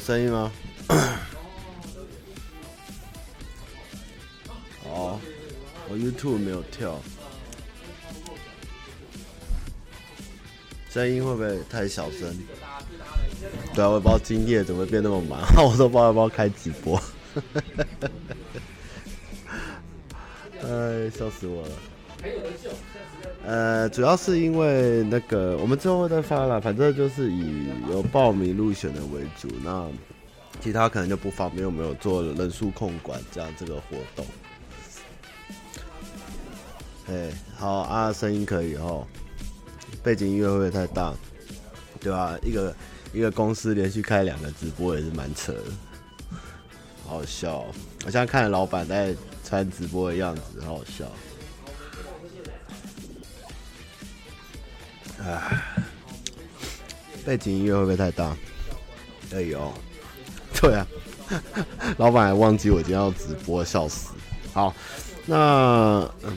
有声音吗？哦，我 YouTube 没有跳，声音会不会太小声？对啊，我也不知道今夜怎么会变那么忙，我都不知道要不要开直播。哎，笑死我了。呃，主要是因为那个，我们之后会再发了，反正就是以有报名入选的为主，那其他可能就不方便，我们有做人数控管这样这个活动。哎，好啊，声音可以哦，背景音乐会不会太大？对吧、啊？一个一个公司连续开两个直播也是蛮扯的，好好笑、我现在看老板在穿直播的样子，好好笑。唉，背景音乐会不会太大？哎呦，对啊，老板还忘记我今天要直播，笑死。好，那嗯，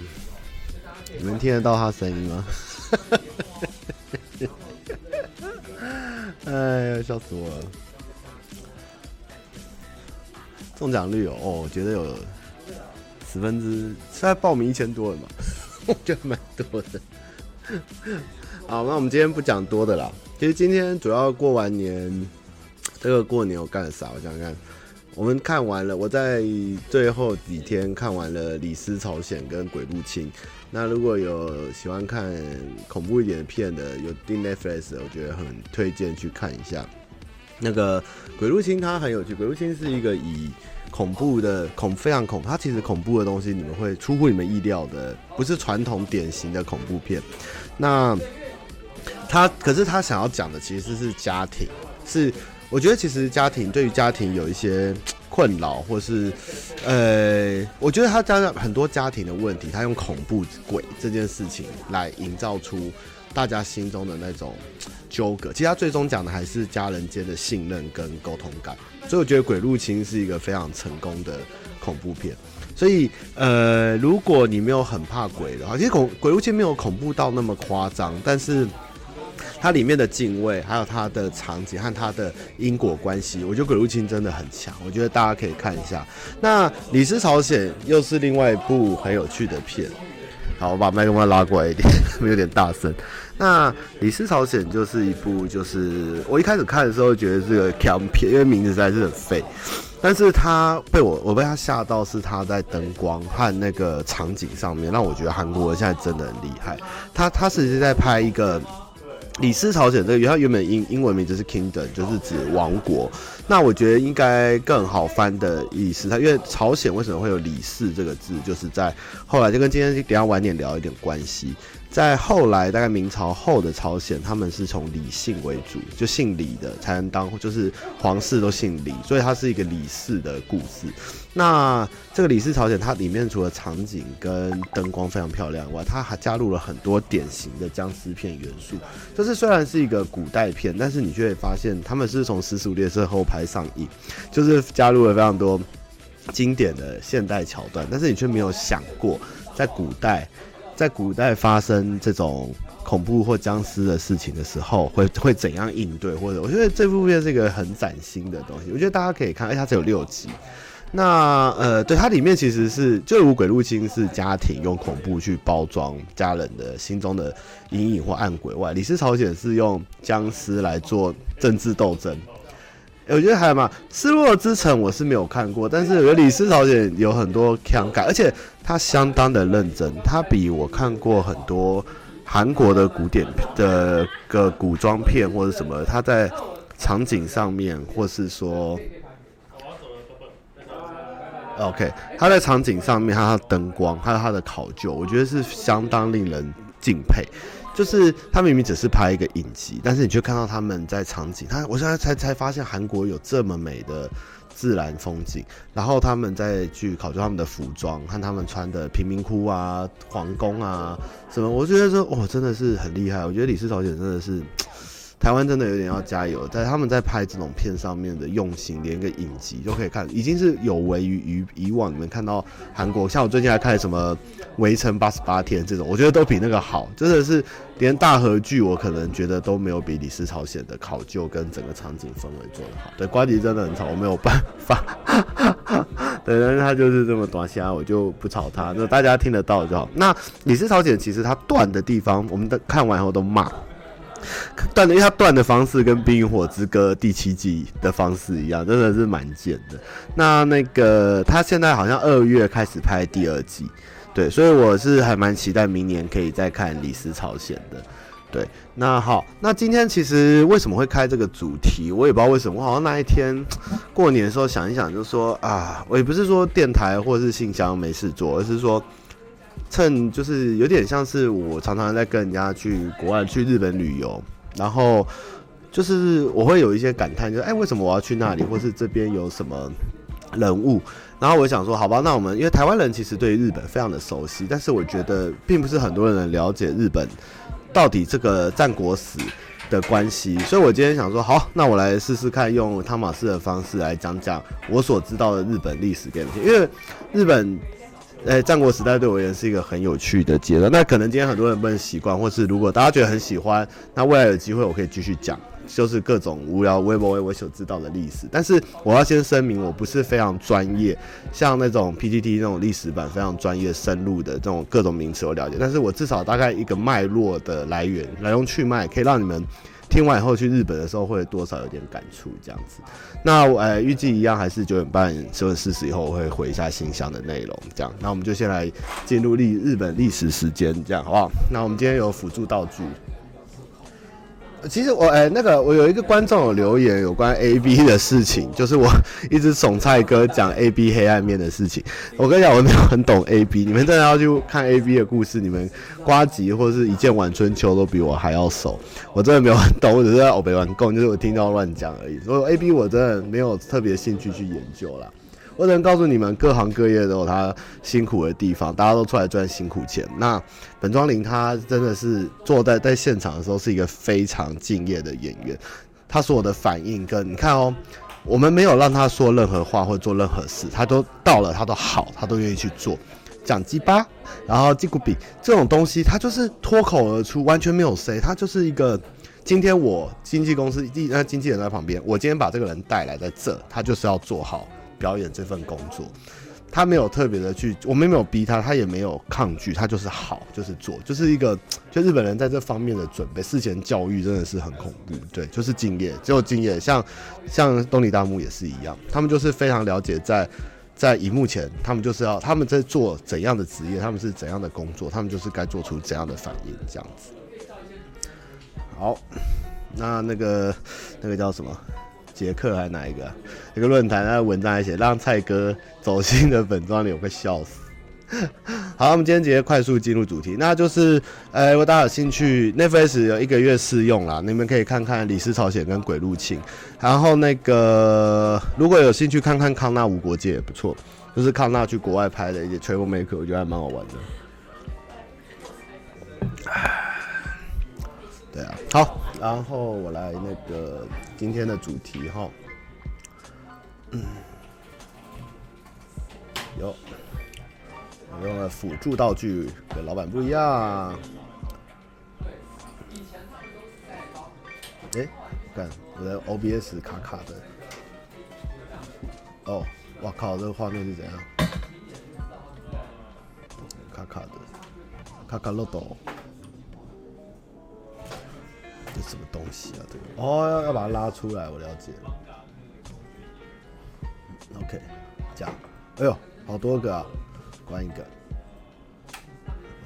你们听得到他声音吗？哎呀，笑死我了！中奖率有哦，我觉得有十分之，现在报名一千多了嘛，我觉得蛮多的。好，那我们今天不讲多的啦。其实今天主要过完年，这个过年我干了啥？我想想看，我们看完了，我在最后几天看完了《李斯朝鲜》跟《鬼入侵》。那如果有喜欢看恐怖一点的片的，有订 Netflix，我觉得很推荐去看一下。那个《鬼入侵》它很有趣，《鬼入侵》是一个以恐怖的恐非常恐怖，它其实恐怖的东西你们会出乎你们意料的，不是传统典型的恐怖片。那他可是他想要讲的其实是家庭，是我觉得其实家庭对于家庭有一些困扰，或是呃，我觉得他家很多家庭的问题，他用恐怖鬼这件事情来营造出大家心中的那种纠葛。其实他最终讲的还是家人间的信任跟沟通感，所以我觉得《鬼入侵》是一个非常成功的恐怖片。所以，呃，如果你没有很怕鬼的话，其实恐鬼入侵没有恐怖到那么夸张，但是它里面的敬畏，还有它的场景和它的因果关系，我觉得鬼入侵真的很强。我觉得大家可以看一下。那《李斯朝鲜》又是另外一部很有趣的片。好，我把麦克风拉过来一点，有点大声。那《李斯朝鲜》就是一部，就是我一开始看的时候觉得是个片，因为名字实在是很废。但是他被我我被他吓到，是他在灯光和那个场景上面，让我觉得韩国现在真的很厉害。他他实际在拍一个《李氏朝鲜》这个原，他原本英英文名字是 Kingdom，就是指王国。那我觉得应该更好翻的意思，他因为朝鲜为什么会有李氏这个字，就是在后来就跟今天等下晚点聊一点关系。在后来，大概明朝后的朝鲜，他们是从李姓为主，就姓李的才能当，就是皇室都姓李，所以它是一个李氏的故事。那这个《李氏朝鲜》，它里面除了场景跟灯光非常漂亮外，它还加入了很多典型的僵尸片元素。就是虽然是一个古代片，但是你却发现他们是从《尸速列车》后排上映，就是加入了非常多经典的现代桥段，但是你却没有想过在古代。在古代发生这种恐怖或僵尸的事情的时候，会会怎样应对？或者我觉得这部片是一个很崭新的东西，我觉得大家可以看，而且它只有六集。那呃，对它里面其实是就如《鬼入侵》是家庭用恐怖去包装家人的心中的阴影或暗鬼外，《李尸朝鲜》是用僵尸来做政治斗争。我觉得还有嘛，《失落之城》我是没有看过，但是我觉得《李尸朝鲜》有很多腔感，而且他相当的认真。他比我看过很多韩国的古典的个古装片或者什么，他在场景上面，或是说，OK，他在场景上面，还有灯光，还有他的考究，我觉得是相当令人敬佩。就是他明明只是拍一个影集，但是你却看到他们在场景，他我现在才才发现韩国有这么美的自然风景，然后他们再去考究他们的服装，看他们穿的贫民窟啊、皇宫啊什么，我觉得说哇，真的是很厉害。我觉得李氏朝鲜真的是台湾真的有点要加油，在他们在拍这种片上面的用心，连个影集都可以看，已经是有违于于以往你们看到韩国，像我最近还看什么《围城八十八天》这种，我觉得都比那个好，真的是连大合剧我可能觉得都没有比《李斯朝鲜》的考究跟整个场景氛围做得好。对，瓜迪真的很吵，我没有办法。对，但是他就是这么短瞎，我就不吵他，那大家听得到就好。那《李斯朝鲜》其实他断的地方，我们的看完后都骂。断的，因为他断的方式跟《冰与火之歌》第七季的方式一样，真的是蛮贱的。那那个他现在好像二月开始拍第二季，对，所以我是还蛮期待明年可以再看《李斯朝鲜》的。对，那好，那今天其实为什么会开这个主题，我也不知道为什么。我好像那一天过年的时候想一想，就说啊，我也不是说电台或是信箱没事做，而是说。趁就是有点像是我常常在跟人家去国外去日本旅游，然后就是我会有一些感叹，就是哎，为什么我要去那里，或是这边有什么人物？然后我想说，好吧，那我们因为台湾人其实对日本非常的熟悉，但是我觉得并不是很多人了解日本到底这个战国史的关系，所以我今天想说，好，那我来试试看用汤玛士的方式来讲讲我所知道的日本历史给你听，因为日本。诶，战国时代对我而言是一个很有趣的阶段。那可能今天很多人不能习惯，或是如果大家觉得很喜欢，那未来有机会我可以继续讲，就是各种无聊微博微我所知道的历史。但是我要先声明，我不是非常专业，像那种 PTT 那种历史版非常专业深入的这种各种名词我了解。但是我至少大概一个脉络的来源，来龙去脉，可以让你们。听完以后去日本的时候会多少有点感触这样子，那我呃预计一样还是九点半十点四十以后我会回一下信箱的内容这样，那我们就先来进入历日本历史时间这样好不好？那我们今天有辅助道具。其实我哎、那个我有一个观众有留言有关 A B 的事情，就是我一直怂菜哥讲 A B 黑暗面的事情。我跟你讲，我没有很懂 A B，你们真的要去看 A B 的故事，你们瓜吉或者是一见晚春秋都比我还要熟。我真的没有很懂，我只是在欧北玩，就是我听到乱讲而已。所以 A B 我真的没有特别兴趣去研究啦。我只能告诉你们，各行各业都有他辛苦的地方，大家都出来赚辛苦钱。那本庄林他真的是坐在在现场的时候是一个非常敬业的演员，他所有的反应跟你看哦，我们没有让他说任何话或做任何事，他都到了，他都好，他都愿意去做。讲鸡巴，然后吉古比这种东西，他就是脱口而出，完全没有谁，他就是一个。今天我经纪公司第那经纪人在旁边，我今天把这个人带来在这，他就是要做好。表演这份工作，他没有特别的去，我们没有逼他，他也没有抗拒，他就是好，就是做，就是一个，就日本人在这方面的准备，事前教育真的是很恐怖，对，就是敬业，只有敬业，像像东尼大木也是一样，他们就是非常了解在在荧幕前，他们就是要他们在做怎样的职业，他们是怎样的工作，他们就是该做出怎样的反应，这样子。好，那那个那个叫什么？杰克还是哪一个、一个论坛，那文章还写让蔡哥走心的本庄里，我快笑死。好，我们今天直接快速进入主题，那就是，呃，如果大家有兴趣，Netflix 有一个月试用啦，你们可以看看《李氏朝鲜》跟《鬼入侵》，然后那个如果有兴趣看看《康纳无国界》也不错，就是康纳去国外拍的一些 Travel Maker，我觉得还蛮好玩的。对啊，好，然后我来那个今天的主题哈，嗯，有，我用了辅助道具，跟老板不一样。哎，看我的 OBS 卡卡的，哦，我靠，这个画面是怎样？卡卡的，卡卡漏斗。这什么东西啊？这个哦，要要把它拉出来，我了解了。OK，这样，哎呦，好多个啊，关一个。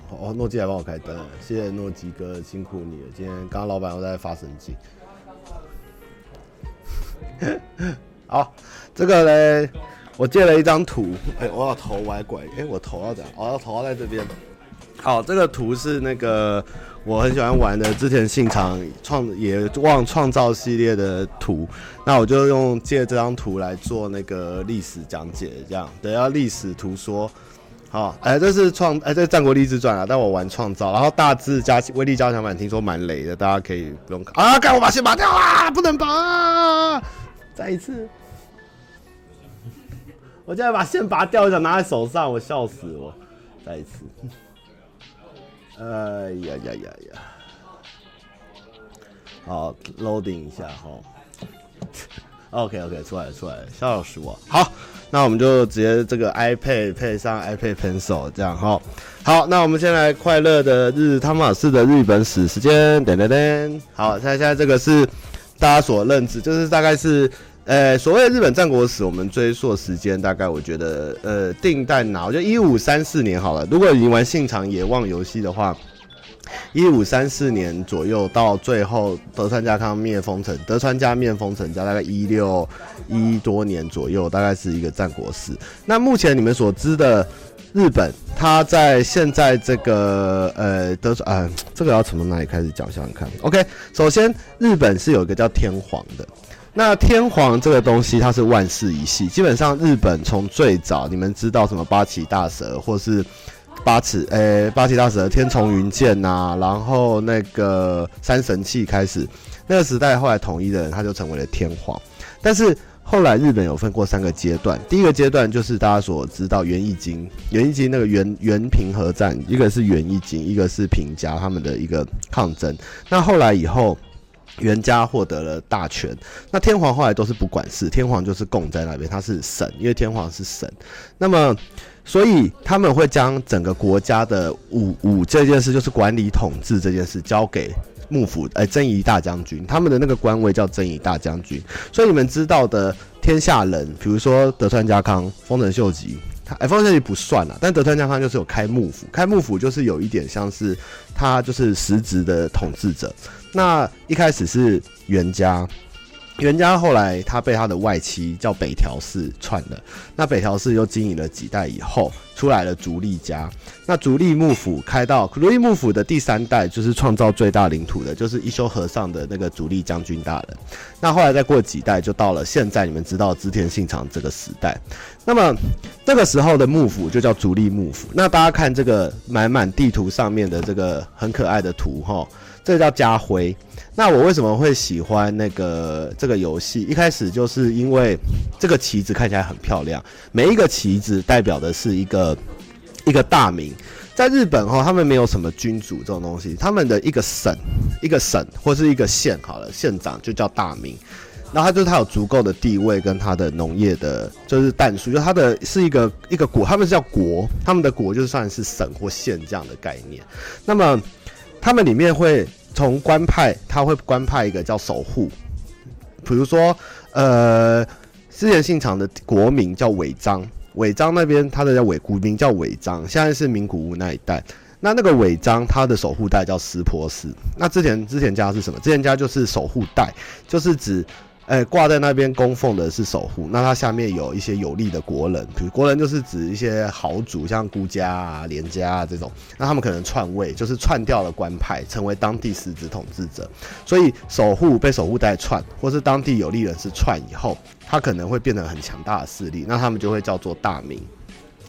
哦，诺基还帮我开灯，谢谢诺基哥，辛苦你了。今天刚刚老板又在发神经。好，这个嘞，我借了一张图，哎，我要头歪拐，哎，我头要怎样？我要头要在这边。好，这个图是那个。我很喜欢玩的，之前信长创也忘创造系列的图，那我就用借这张图来做那个历史讲解，这样。等下历史图说，好，哎、这是创，哎、欸，这是《战国励志传》啊，但我玩创造，然后大字加威力加强版，听说蛮雷的，大家可以不用看。啊。干，我把线拔掉啦，不能拔，再一次，我现在把线拔掉，我想拿在手上，我笑死我，再一次，哎呀呀呀呀，好，loading 一下哈，OK OK，出来了出来了，笑死我，好。那我们就直接这个 iPad 配上 iPad Pencil 这样哈。好，那我们先来快乐的日汤玛士的日本史时间，噔噔噔。好，现在现在这个是大家所认知，就是大概是呃所谓的日本战国史，我们追溯时间大概我觉得呃定在哪？我觉得一五三四年好了。如果你玩信长野望游戏的话。一五三四年左右，到最后德川家康灭丰臣，德川家灭丰臣家大概一六一多年左右，大概是一个战国史。那目前你们所知的日本，它在现在这个呃德川啊，这个要从哪里开始讲？想想看。OK，首先日本是有一个叫天皇的，那天皇这个东西它是万世一系，基本上日本从最早你们知道什么八岐大蛇或是。八尺，诶、八岐大蛇、天丛云剑呐，然后那个三神器开始，那个时代后来统一的人，他就成为了天皇。但是后来日本有分过三个阶段，第一个阶段就是大家所知道源义经，源义经那个源源平合战，一个是源义经，一个是平家他们的一个抗争。那后来以后，源家获得了大权，那天皇后来都是不管事，天皇就是供在那边，他是神，因为天皇是神。那么所以他们会将整个国家的武武这件事，就是管理统治这件事，交给幕府，哎，征夷大将军。他们的那个官位叫征夷大将军。所以你们知道的天下人，比如说德川家康、丰臣秀吉，他哎，丰臣秀吉不算了，但德川家康就是有开幕府，开幕府就是有一点像是他就是实质的统治者。那一开始是源家。源家后来他被他的外戚叫北条氏篡了，那北条氏又经营了几代以后，出来了足利家。那足利幕府开到足利幕府的第三代，就是创造最大领土的，就是一休和尚的那个足利将军大人。那后来再过几代，就到了现在你们知道织田信长这个时代。那么这个时候的幕府就叫足利幕府。那大家看这个满满地图上面的这个很可爱的图哈，这个叫家徽。那我为什么会喜欢那个这个游戏？一开始就是因为这个旗子看起来很漂亮，每一个旗子代表的是一个一个大名。在日本哈，他们没有什么君主这种东西，他们的一个省、一个省或是一个县，好了，县长就叫大名。然后他就是他有足够的地位跟他的农业的，就是弹数，就他的是一个一个国，他们是叫国，他们的国就算是省或县这样的概念。那么他们里面会。从官派，他会官派一个叫守护，比如说，呃，之前信长的国名叫尾章，尾章那边他的叫尾古名叫尾章，现在是名古屋那一带。那那个尾章他的守护带叫湿婆斯。那之前之前家是什么？之前家就是守护带，就是指。哎，挂在那边供奉的是守护，那它下面有一些有力的国人，比如国人就是指一些豪族，像孤家啊、连家啊这种，那他们可能篡位，就是篡掉了官派，成为当地实质统治者。所以守护被守护带篡，或是当地有利人士篡以后，他可能会变得很强大的势力，那他们就会叫做大明。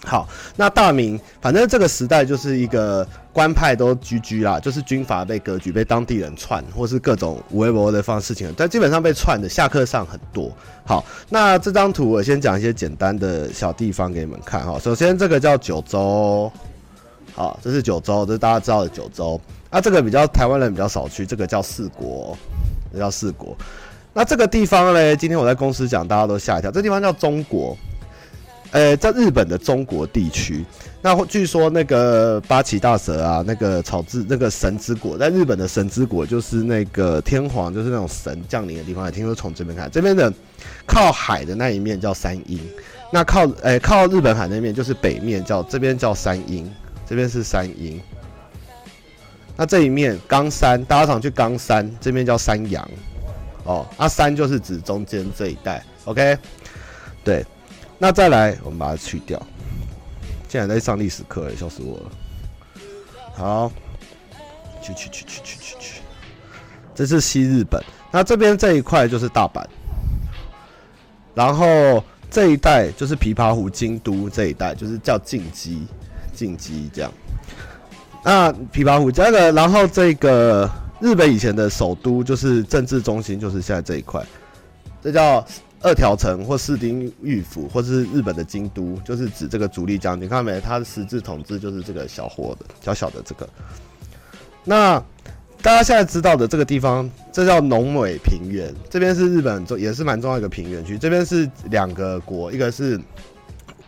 好，那大明，反正这个时代就是一个官派都居居啦，就是军阀被割据，被当地人串，或是各种微博的方事情，但基本上被串的下课上很多。好，那这张图我先讲一些简单的小地方给你们看哈。首先这个叫九州，好，这是九州，这是大家知道的九州。那这个比较台湾人比较少去，这个叫四国，这叫四国。那这个地方嘞，今天我在公司讲，大家都吓一跳，这地方叫中国。呃，在日本的中国地区，那据说那个八岐大蛇啊，那个草字那个神之国，在日本的神之国就是那个天皇，就是那种神降临的地方。听说从这边看，这边的靠海的那一面叫山阴，那靠呃靠日本海那面就是北面叫这边叫山阴，这边是山阴。那这一面冈山，大家常去冈山，这边叫山阳。哦，那山就是指中间这一带。OK，对。那再来，我们把它去掉。竟然在上历史课，哎，笑死我了。好，去去去去去去去。这是西日本，那这边这一块就是大阪，然后这一带就是琵琶湖、京都这一带，就是叫近畿。进击这样。那琵琶湖这个，然后这个日本以前的首都就是政治中心，就是现在这一块，这叫二条城或室町幕府，或是日本的京都，就是指这个足利将军。看到没？他的实质统治就是这个小伙的小小的这个。那大家现在知道的这个地方，这叫农尾平原，这边是日本重也是蛮重要一个平原区。这边是两个国，一个是。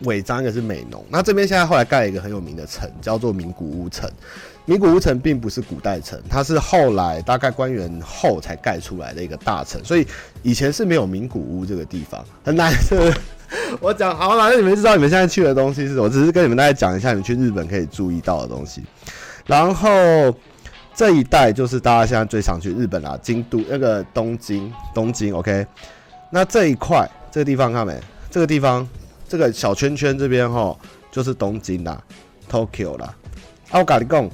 尾张，一个是美浓，那这边现在后来盖了一个很有名的城，叫做名古屋城。名古屋城并不是古代城，它是后来大概关原后才盖出来的一个大城，所以以前是没有名古屋这个地方，很难的。我讲好了，那你们知道你们现在去的东西是什么？我只是跟你们大家讲一下，你们去日本可以注意到的东西。然后这一带就是大家现在最常去日本啦，京都那个东京，东京 OK。那这一块这个地方看没？这个地方。这个小圈圈这边哈，就是东京啦，Tokyo 啦。啊，我跟你讲，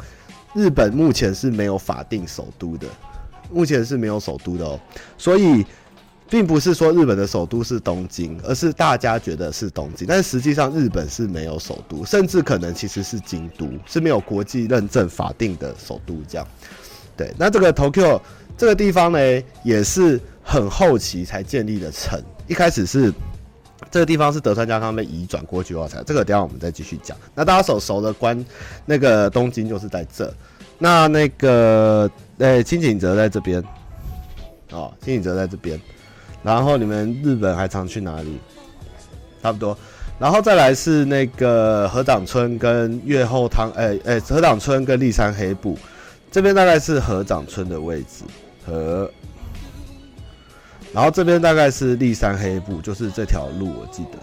日本目前是没有法定首都的，目前是没有首都的哦。所以，并不是说日本的首都是东京，而是大家觉得是东京，但实际上日本是没有首都，甚至可能其实是京都，是没有国际认证法定的首都这样。对，那这个 Tokyo 这个地方呢，也是很后期才建立的城，一开始是。这个地方是德川家康被移转过去后才，这个等下我们再继续讲。那大家所熟的关那个东京就是在这，那那个诶轻井泽在这边，哦，轻井泽在这边，然后你们日本还常去哪里？差不多，然后再来是那个河掌村跟越后汤，诶诶河掌村跟立山黑部，这边大概是河掌村的位置和。然后这边大概是立山黑部，就是这条路，我记得。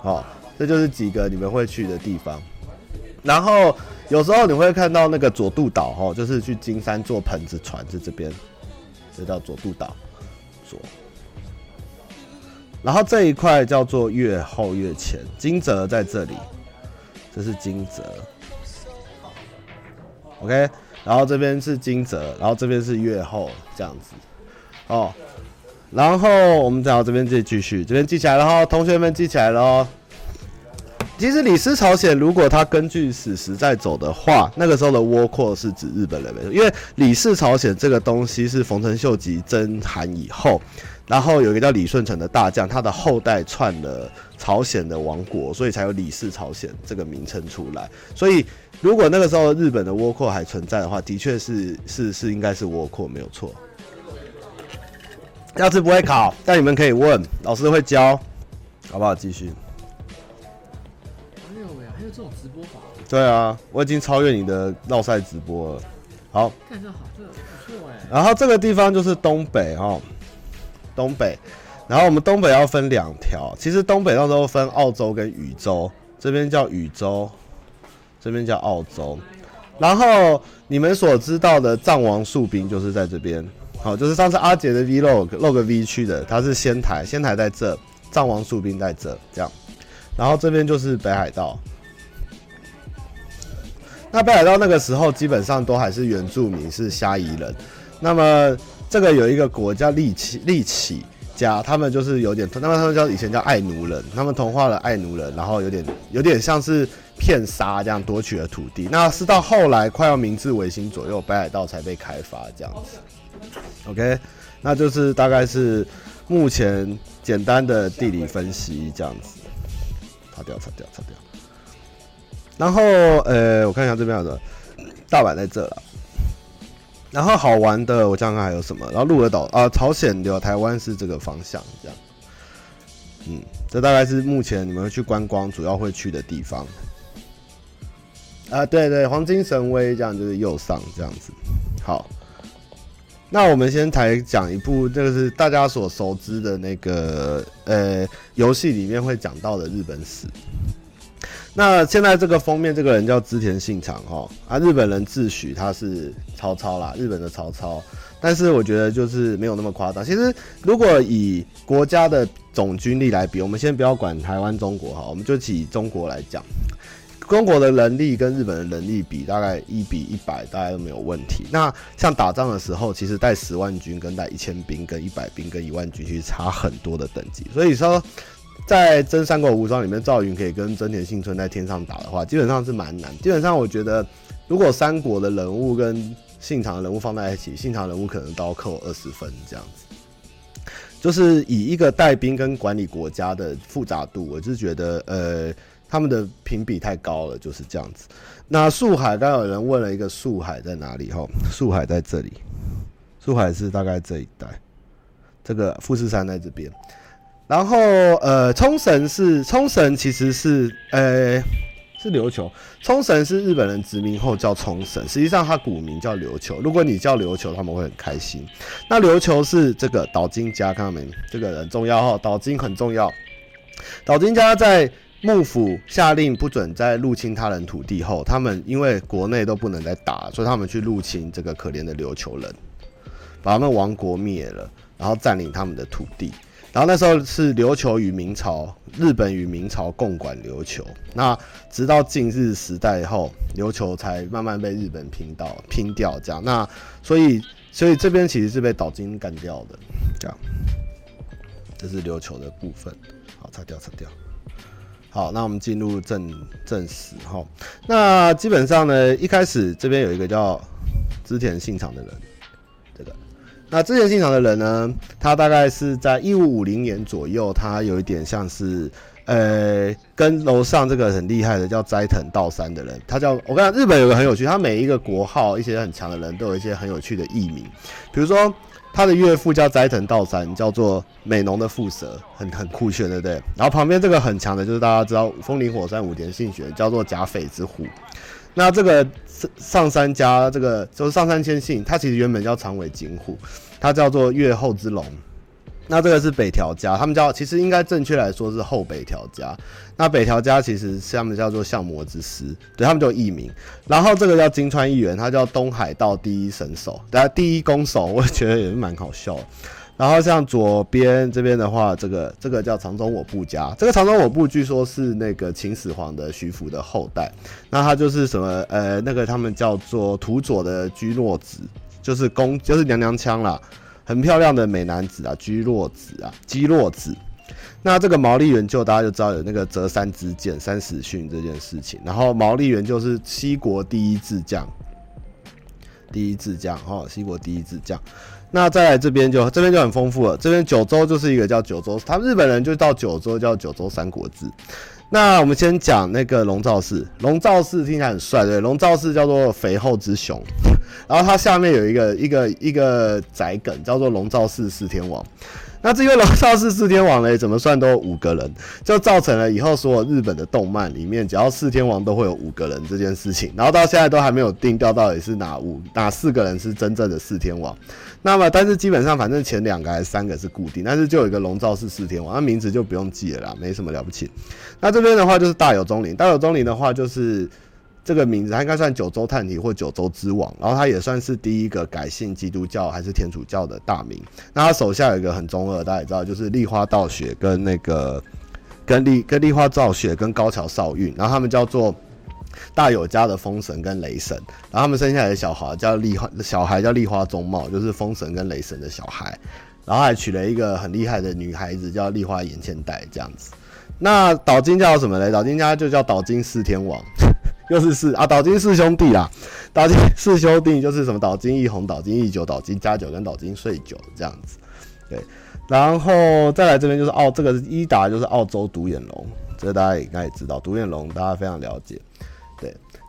好，这就是几个你们会去的地方。然后有时候你会看到那个佐渡岛，哈，就是去金山坐盆子船，是这边，这叫佐渡岛。左。然后这一块叫做越后越前，金泽在这里，这是金泽。OK，然后这边是金泽，然后这边是越后，这样子。哦。然后我们再到这边再继续，这边记起来了哈，同学们记起来了哦。其实李氏朝鲜如果他根据史实在走的话，那个时候的倭寇是指日本人，因为李氏朝鲜这个东西是丰臣秀吉征韩以后，然后有一个叫李舜臣的大将，他的后代篡了朝鲜的王国，所以才有李氏朝鲜这个名称出来。所以如果那个时候日本的倭寇还存在的话，的确是是是应该是倭寇没有错。下次不会考，但你们可以问，老师会教，好不好？继续。还有呀，还有这种直播法。对啊，我已经超越你的绕赛直播了。好。看这好，这不错哎。然后这个地方就是东北哈，东北。然后我们东北要分两条，其实东北那时候分澳洲跟宇宙，这边叫宇宙，这边叫澳洲。然后你们所知道的藏王树兵就是在这边。好，就是上次阿杰的 vlog log V 区的，他是仙台，仙台在这，藏王树兵在这，这样，然后这边就是北海道。那北海道那个时候基本上都还是原住民，是虾夷人。那么这个有一个国家利起利起家，他们就是有点，那么他们叫以前叫爱奴人，他们同化了爱奴人，然后有点有点像是骗杀这样夺取了土地。那是到后来快要明治维新左右，北海道才被开发这样子。OK，那就是大概是目前简单的地理分析这样子。擦掉，擦掉，擦掉。然后，呃，我看一下这边有的大阪在这了。然后好玩的，我想想看还有什么。然后鹿儿岛啊，朝鲜的台湾是这个方向这样。嗯，这大概是目前你们会去观光主要会去的地方。啊，对对，黄金神威这样就是右上这样子。好。那我们先来讲一部，这个是大家所熟知的那个呃游戏里面会讲到的日本史。那现在这个封面这个人叫织田信长哈啊，日本人自诩他是曹操啦，日本的曹操。但是我觉得就是没有那么夸张。其实如果以国家的总军力来比，我们先不要管台湾、中国哈，我们就以中国来讲。中国的人力跟日本的人力比，大概一比一百，大概都没有问题。那像打仗的时候，其实带十万军跟带一千兵、跟一百兵、跟一万军，其实差很多的等级。所以说，在真三国无双里面，赵云可以跟真田幸村在天上打的话，基本上是蛮难。基本上我觉得，如果三国的人物跟信长的人物放在一起，信长人物可能都要扣二十分这样子。就是以一个带兵跟管理国家的复杂度，我就觉得呃他们的评比太高了，就是这样子。那树海，刚有人问了一个树海在哪里？哈，树海在这里，树海是大概这一带，这个富士山在这边。然后，呃，冲绳是冲绳，其实是，呃，是琉球。冲绳是日本人殖民后叫冲绳，实际上它古名叫琉球。如果你叫琉球，他们会很开心。那琉球是这个岛津家，看到没？这个很重要哈，岛津很重要。岛津家在幕府下令不准再入侵他人土地后，他们因为国内都不能再打，所以他们去入侵这个可怜的琉球人，把他们王国灭了，然后占领他们的土地。然后那时候是琉球与明朝，日本与明朝共管琉球。那直到近日时代后，琉球才慢慢被日本拼到拼掉这样。那所以所以这边其实是被岛津干掉的，这样。这是琉球的部分。好，擦掉擦掉。好，那我们进入正正史哈。那基本上呢，一开始这边有一个叫织田信长的人。这个那织田信长的人呢？他大概是在一五五零年左右，他有一点像是，呃，跟楼上这个很厉害的叫斋藤道三的人，他叫我跟你讲，日本有个很有趣，他每一个国号一些很强的人都有一些很有趣的艺名，比如说他的岳父叫斋藤道三，叫做美浓的蝮蛇，很很酷炫，对不对？然后旁边这个很强的就是大家知道风林火山武田信玄，叫做甲斐之虎。那这个上山家这个就是上山千信，他其实原本叫长尾景虎。他叫做越后之龙，那这个是北条家，他们叫其实应该正确来说是后北条家。那北条家其实是他们叫做相模之师，对他们就艺名。然后这个叫金川义元，他叫东海道第一神手，大家第一攻手，我觉得也是蛮好笑的。然后像左边这边的话，这个这个叫长宗我部家，这个长宗我部据说是那个秦始皇的徐福的后代。那他就是什么呃，那个他们叫做土佐的居诺子。就是公，就是娘娘腔啦，很漂亮的美男子啊，居洛子啊，基洛子。那这个毛利元就大家就知道有那个折三支箭三十训这件事情。然后毛利元就是西国第一智将，第一智将哈，西国第一智将。那再来这边就这边就很丰富了，这边九州就是一个叫九州，他们日本人就到九州叫九州三国志。那我们先讲那个龙造寺，龙造寺听起来很帅，对，龙造寺叫做肥后之雄，然后它下面有一个一个一个宅梗叫做龙造寺四天王。那这个龙造寺四天王呢，怎么算都有五个人，就造成了以后所有日本的动漫里面，只要四天王都会有五个人这件事情。然后到现在都还没有定调到底是哪五哪四个人是真正的四天王。那么，但是基本上反正前两个还是三个是固定，但是就有一个龙造寺四天王，那名字就不用记了啦，没什么了不起。那这边的话就是大友宗麟，大友宗麟的话就是。这个名字，他应该算九州探题或九州之王，然后他也算是第一个改信基督教还是天主教的大名。那他手下有一个很中二，大家也知道，就是立花道雪跟那个跟立跟立花道雪跟高桥少运，然后他们叫做大友家的风神跟雷神，然后他们生下来的小孩叫立花，小孩叫立花宗茂，就是风神跟雷神的小孩，然后还娶了一个很厉害的女孩子叫立花眼千代这样子。那岛津叫什么嘞？岛津家就叫岛津四天王。又是四啊，岛津四兄弟啦，岛津四兄弟就是什么岛津义弘、岛津义久、岛津家久跟岛津穗久这样子，对，然后再来这边就是澳，这个伊达就是澳洲独眼龙，这个大家也应该也知道，独眼龙大家非常了解，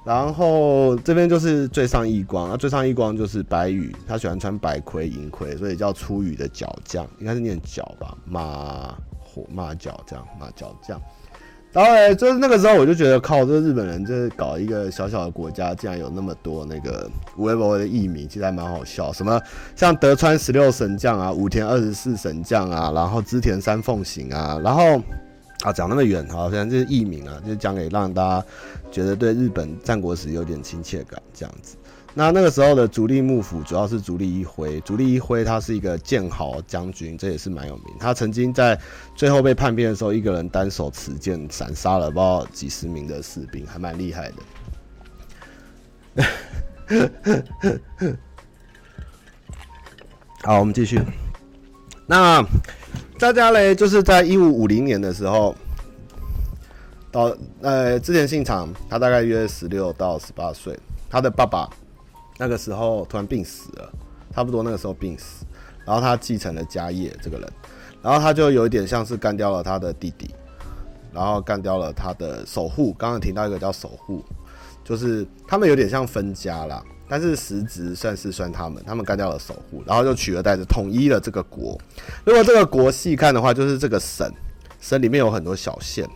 然后这边就是最上义光，那最上义光就是白羽，他喜欢穿白盔银盔，所以叫出羽的角将，应该是念角吧，马火马角这样，马角将。然后，就是那个时候，我就觉得靠，这日本人就是搞一个小小的国家，竟然有那么多那个微博的艺名，其实还蛮好笑。什么像德川十六神将啊，武田二十四神将啊，然后织田三奉行啊，然后啊讲那么远，好像这是艺名啊，就是讲给让大家觉得对日本战国史有点亲切感这样子。那那个时候的足利幕府主要是足利义辉，足利义辉他是一个剑豪将军，这也是蛮有名。他曾经在最后被叛变的时候，一个人单手持剑斩杀了不知道几十名的士兵，还蛮厉害的。好，我们继续。那大家嘞，就是在一五五零年的时候，到呃织田信长，他大概约十六到十八岁，他的爸爸那个时候突然病死了，差不多那个时候病死，然后他继承了家业，这个人，然后他就有一点像是干掉了他的弟弟，然后干掉了他的守护，刚刚提到一个叫守护，就是他们有点像分家啦。但是实质算是算他们，他们干掉了守护，然后就取而代之统一了这个国。如果这个国细看的话，就是这个省，省里面有很多小县。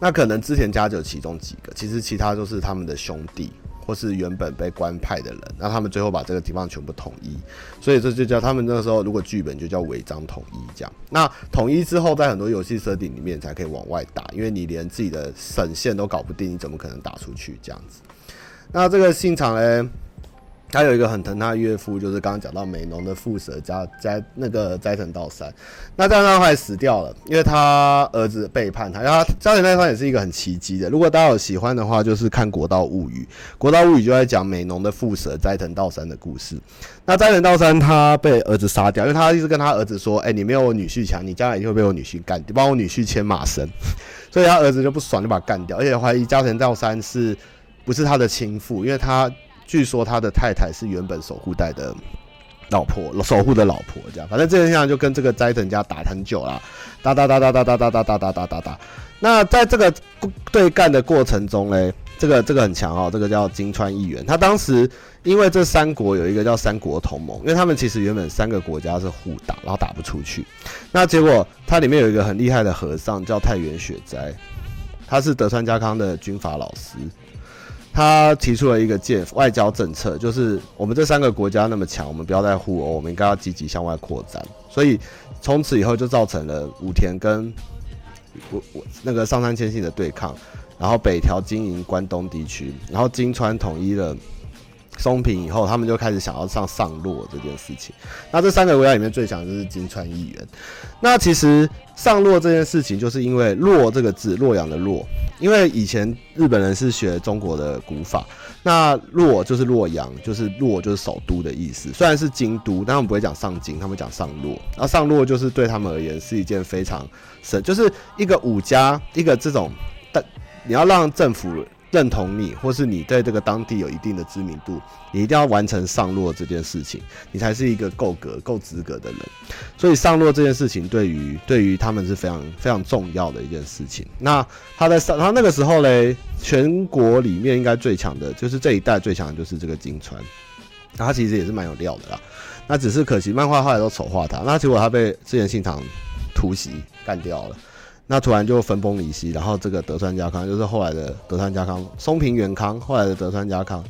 那可能织田家就有其中几个，其实其他都是他们的兄弟，或是原本被官派的人。那他们最后把这个地方全部统一，所以这就叫他们那时候如果剧本就叫违章统一这样。那统一之后，在很多游戏设定里面才可以往外打，因为你连自己的省县都搞不定，你怎么可能打出去这样子？那这个信长呢，他有一个很疼他岳父，就是刚刚讲到美浓的副蛇加加那个斋藤道三。那斋藤道三死掉了，因为他儿子背叛他。然后斋藤道三也是一个很奇迹的。如果大家有喜欢的话，就是看《国道物语》，《国道物语》就在讲美浓的副蛇斋藤道三的故事。那斋藤道三他被儿子杀掉，因为他一直跟他儿子说：“哎、你没有我女婿强，你将来一定会被我女婿干，你帮我女婿牵马绳。”所以他儿子就不爽，就把他干掉，而且怀疑斋藤道三是。不是他的亲父，因为他据说他的太太是原本守护代的老婆，守护的老婆这样。反正这件事情就跟这个斋藤家打很久了，打打打打打打打打打打打打打。那在这个对干的过程中呢，这个这个很强哦，这个叫金川义元。他当时因为这三国有一个叫三国同盟，因为他们其实原本三个国家是互打，然后打不出去。那结果他里面有一个很厉害的和尚叫太原雪斋，他是德川家康的军阀老师。他提出了一个建外交政策，就是我们这三个国家那么强，我们不要再互殴，我们应该要积极向外扩展。所以从此以后就造成了武田跟我我那个上杉谦信的对抗，然后北条经营关东地区，然后金川统一了松平以后，他们就开始想要上上洛这件事情。那这三个国家里面最强就是金川义元。那其实上洛这件事情，就是因为“洛”这个字，洛阳的“洛”，因为以前日本人是学中国的古法，那“洛”就是洛阳，就是“洛”就是首都的意思。虽然是京都，但他们不会讲上京，他们讲上洛。那上洛就是对他们而言是一件非常神，就是一个武家，一个这种，但你要让政府。认同你，或是你对这个当地有一定的知名度，你一定要完成上洛这件事情，你才是一个够格、够资格的人。所以上洛这件事情对于对于他们是非常非常重要的一件事情。那他在上，他那个时候嘞，全国里面应该最强的，就是这一代最强的就是这个金川。他其实也是蛮有料的啦。那只是可惜漫画后来都丑化他，那结果他被之前信长突袭干掉了。那突然就分崩离析，然后这个德川家康就是后来的德川家康，松平元康，后来的德川家康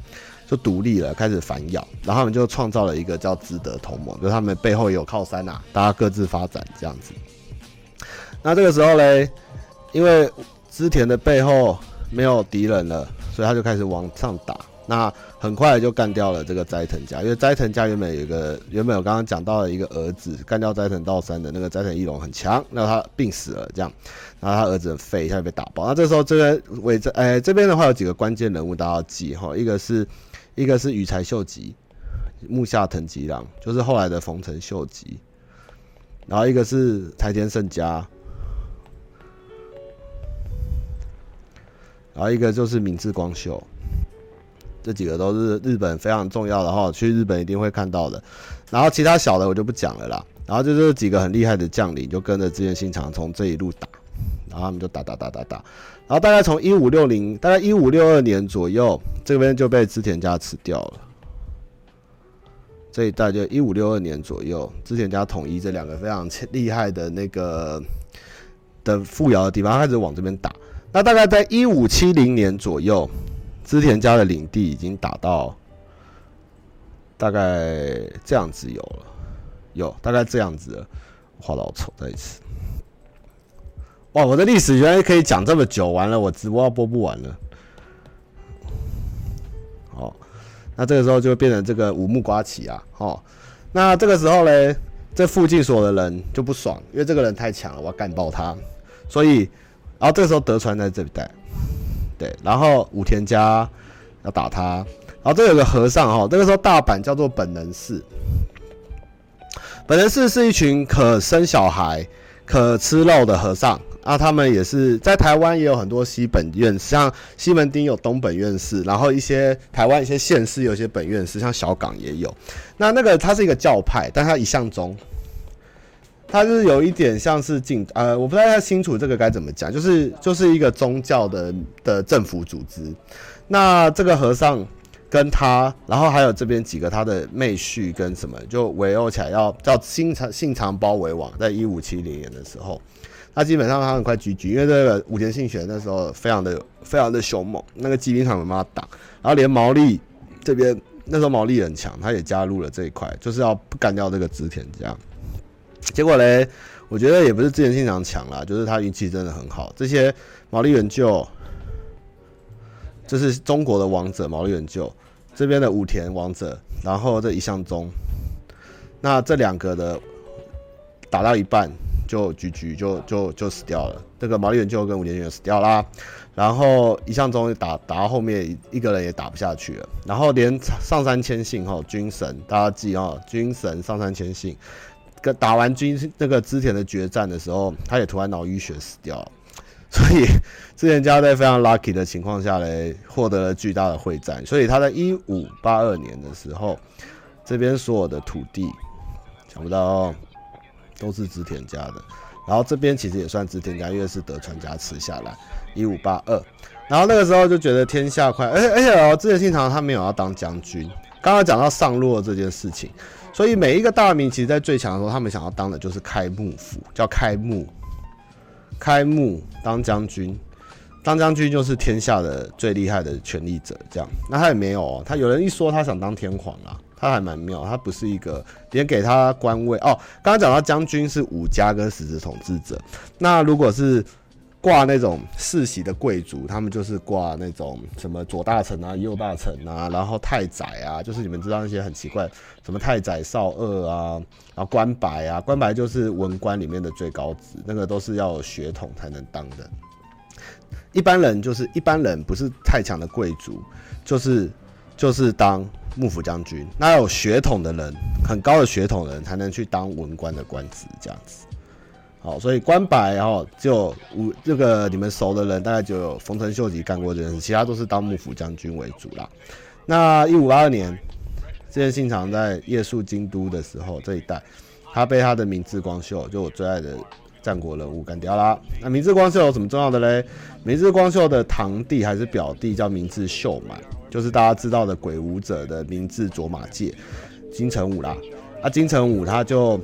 就独立了，开始反咬，然后他们就创造了一个叫资德同盟，就他们背后有靠山呐、啊，大家各自发展这样子。那这个时候嘞，因为织田的背后没有敌人了，所以他就开始往上打。那很快就干掉了这个斋藤家，因为斋藤家原本有一个原本我刚刚讲到的一个儿子，干掉斋藤道三的那个斋藤义龙很强，那他病死了，这样，然后他儿子很废，一下就被打爆。那这时候这个尾这哎这边的话有几个关键人物大家要记哈，一个是一个是羽柴秀吉，木下藤吉郎，就是后来的丰臣秀吉，然后一个是柴田胜家，然后一个就是明智光秀。这几个都是日本非常重要的哈，去日本一定会看到的。然后其他小的我就不讲了啦。然后就是几个很厉害的将领，就跟着织田信长从这一路打，然后他们就打打打打打。然后大概从一五六零，大概一五六二年左右，这边就被织田家吃掉了。这一代就一五六二年左右，织田家统一这两个非常厉害的那个的富饶的地方，开始往这边打。那大概在一五七零年左右。织田家的领地已经打到大概这样子有了，有大概这样子了，画得好丑，再一次。哇，我的历史原来可以讲这么久，完了我直播要播不完了。好，那这个时候就变成这个五木瓜起啊，哦，那这个时候呢，这附近所有的人就不爽，因为这个人太强了，我要干爆他，所以，然后这个时候德川在这里带。对，然后武田家要打他，然后这有个和尚哈，这个时候大阪叫做本能寺，本能寺是一群可生小孩、可吃肉的和尚。啊，他们也是在台湾也有很多西本院，像西门町有东本愿寺，然后一些台湾一些县市有一些本愿寺，像小港也有。那那个它是一个教派，但它一向宗，它就是有一点像是进呃，我不太清楚这个该怎么讲，就是就是一个宗教的的政府组织。那这个和尚跟他，然后还有这边几个他的妹婿跟什么，就围殴起来要叫信长信长包围网，在一五七零年的时候。他基本上他很快 GG，因为这个武田信玄那时候非常的非常的凶猛，那个骑兵团没办法挡，然后连毛利这边那时候毛利很强，他也加入了这一块，就是要干掉这个织田这样。结果嘞，我觉得也不是织田信长强啦，就是他运气真的很好。这些毛利元就，这是中国的王者毛利元就，这边的武田王者，然后这一向宗，那这两个的打到一半。就局局就就就死掉了，这个毛利元就跟武田信玄死掉啦，然后一向宗打打到后面一个人也打不下去了，然后连上杉谦信哈军神大家记啊，军神上杉谦信跟打完军那个织田的决战的时候，他也突然脑淤血死掉了，所以织田家在非常 lucky 的情况下嘞，获得了巨大的会战，所以他在一五八二年的时候，这边所有的土地想不到。都是织田家的，然后这边其实也算织田家，因为是德川家吃下来。一五八二，然后那个时候就觉得天下快，而且而且哦，织田信长他没有要当将军。刚刚讲到上洛这件事情，所以每一个大名其实，在最强的时候，他们想要当的就是开幕府，叫开幕，开幕当将军，当将军就是天下的最厉害的权力者。这样，那他也没有哦，他有人一说他想当天皇啊。他还蛮妙，他不是一个连给他官位哦。刚刚讲到将军是武家跟实质统治者，那如果是挂那种世袭的贵族，他们就是挂那种什么左大臣啊、右大臣啊，然后太宰啊，就是你们知道那些很奇怪，什么太宰少二啊，然后官白啊，官白就是文官里面的最高职，那个都是要有血统才能当的。一般人就是一般人，不是太强的贵族，就是就是当。幕府将军，那有血统的人，很高的血统的人才能去当文官的官职，这样子。好，所以关白，然后就五这个你们熟的人，大概就有丰臣秀吉干过这件事，其他都是当幕府将军为主啦。那一五八二年，织田信长在夜宿京都的时候，这一带，他被他的明智光秀，就我最爱的战国人物干掉啦。那明智光秀有什么重要的嘞？明智光秀的堂弟还是表弟叫明智秀满。就是大家知道的鬼武者的明智卓玛介，金城武啦。啊，金城武他就，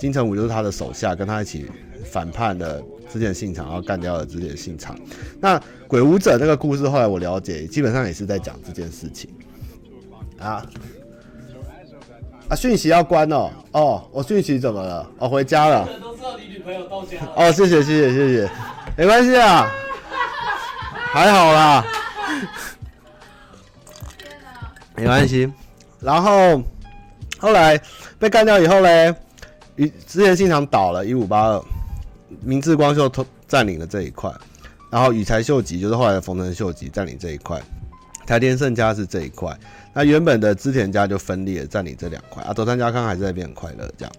金城武就是他的手下，跟他一起反叛的织田信长，然后干掉了织田信长。那鬼武者那个故事，后来我了解，基本上也是在讲这件事情。啊啊，讯息要关哦。哦，我讯息怎么了？哦，回家了。都知道你女朋友到家了。哦，谢谢谢谢谢谢，没关系啊，还好啦。没关系，然后后来被干掉以后呢，与织田信长倒了，一五八二，明智光秀占领了这一块，然后羽柴秀吉就是后来的丰臣秀吉占领这一块，台田胜家是这一块，那原本的织田家就分裂占领这两块啊，德川家康还是在变很快乐这样，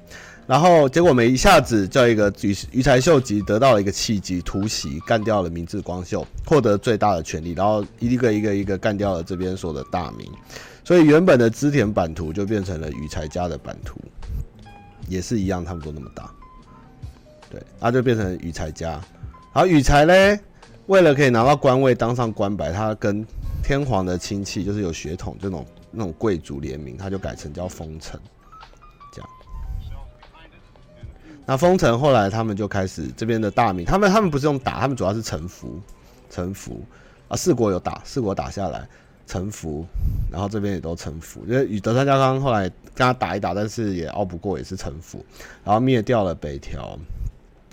然后结果没一下子叫一个羽羽柴秀吉得到了一个契机，突袭干掉了明智光秀，获得最大的权力，然后一个一个一个干掉了这边所有的大名。所以原本的织田版图就变成了羽柴家的版图，也是一样，差不多那么大。对，他就变成羽柴家。然后羽柴嘞，为了可以拿到官位，当上官白，他跟天皇的亲戚，就是有血统这种那种贵族联名，他就改成叫丰臣。这样。那丰臣后来他们就开始这边的大名，他们他们不是用打，他们主要是臣服，臣服啊，四国有打，四国打下来。臣服，然后这边也都臣服，因为与德川家康后来跟他打一打，但是也拗不过，也是臣服，然后灭掉了北条，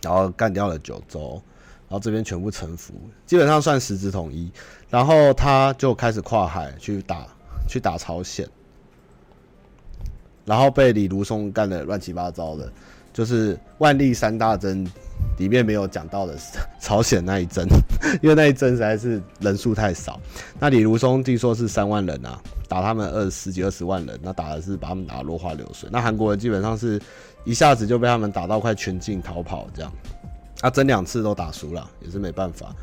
然后干掉了九州，然后这边全部臣服，基本上算实质统一，然后他就开始跨海去打，去打朝鲜，然后被李如松干的乱七八糟的，就是万历三大征。里面没有讲到的是 朝鲜那一针，因为那一针实在是人数太少。那李如松据说是三万人啊，打他们二十几二十万人，那打的是把他们打得落花流水。那韩国人基本上是一下子就被他们打到快全境逃跑这样，啊，争两次都打输了，也是没办法。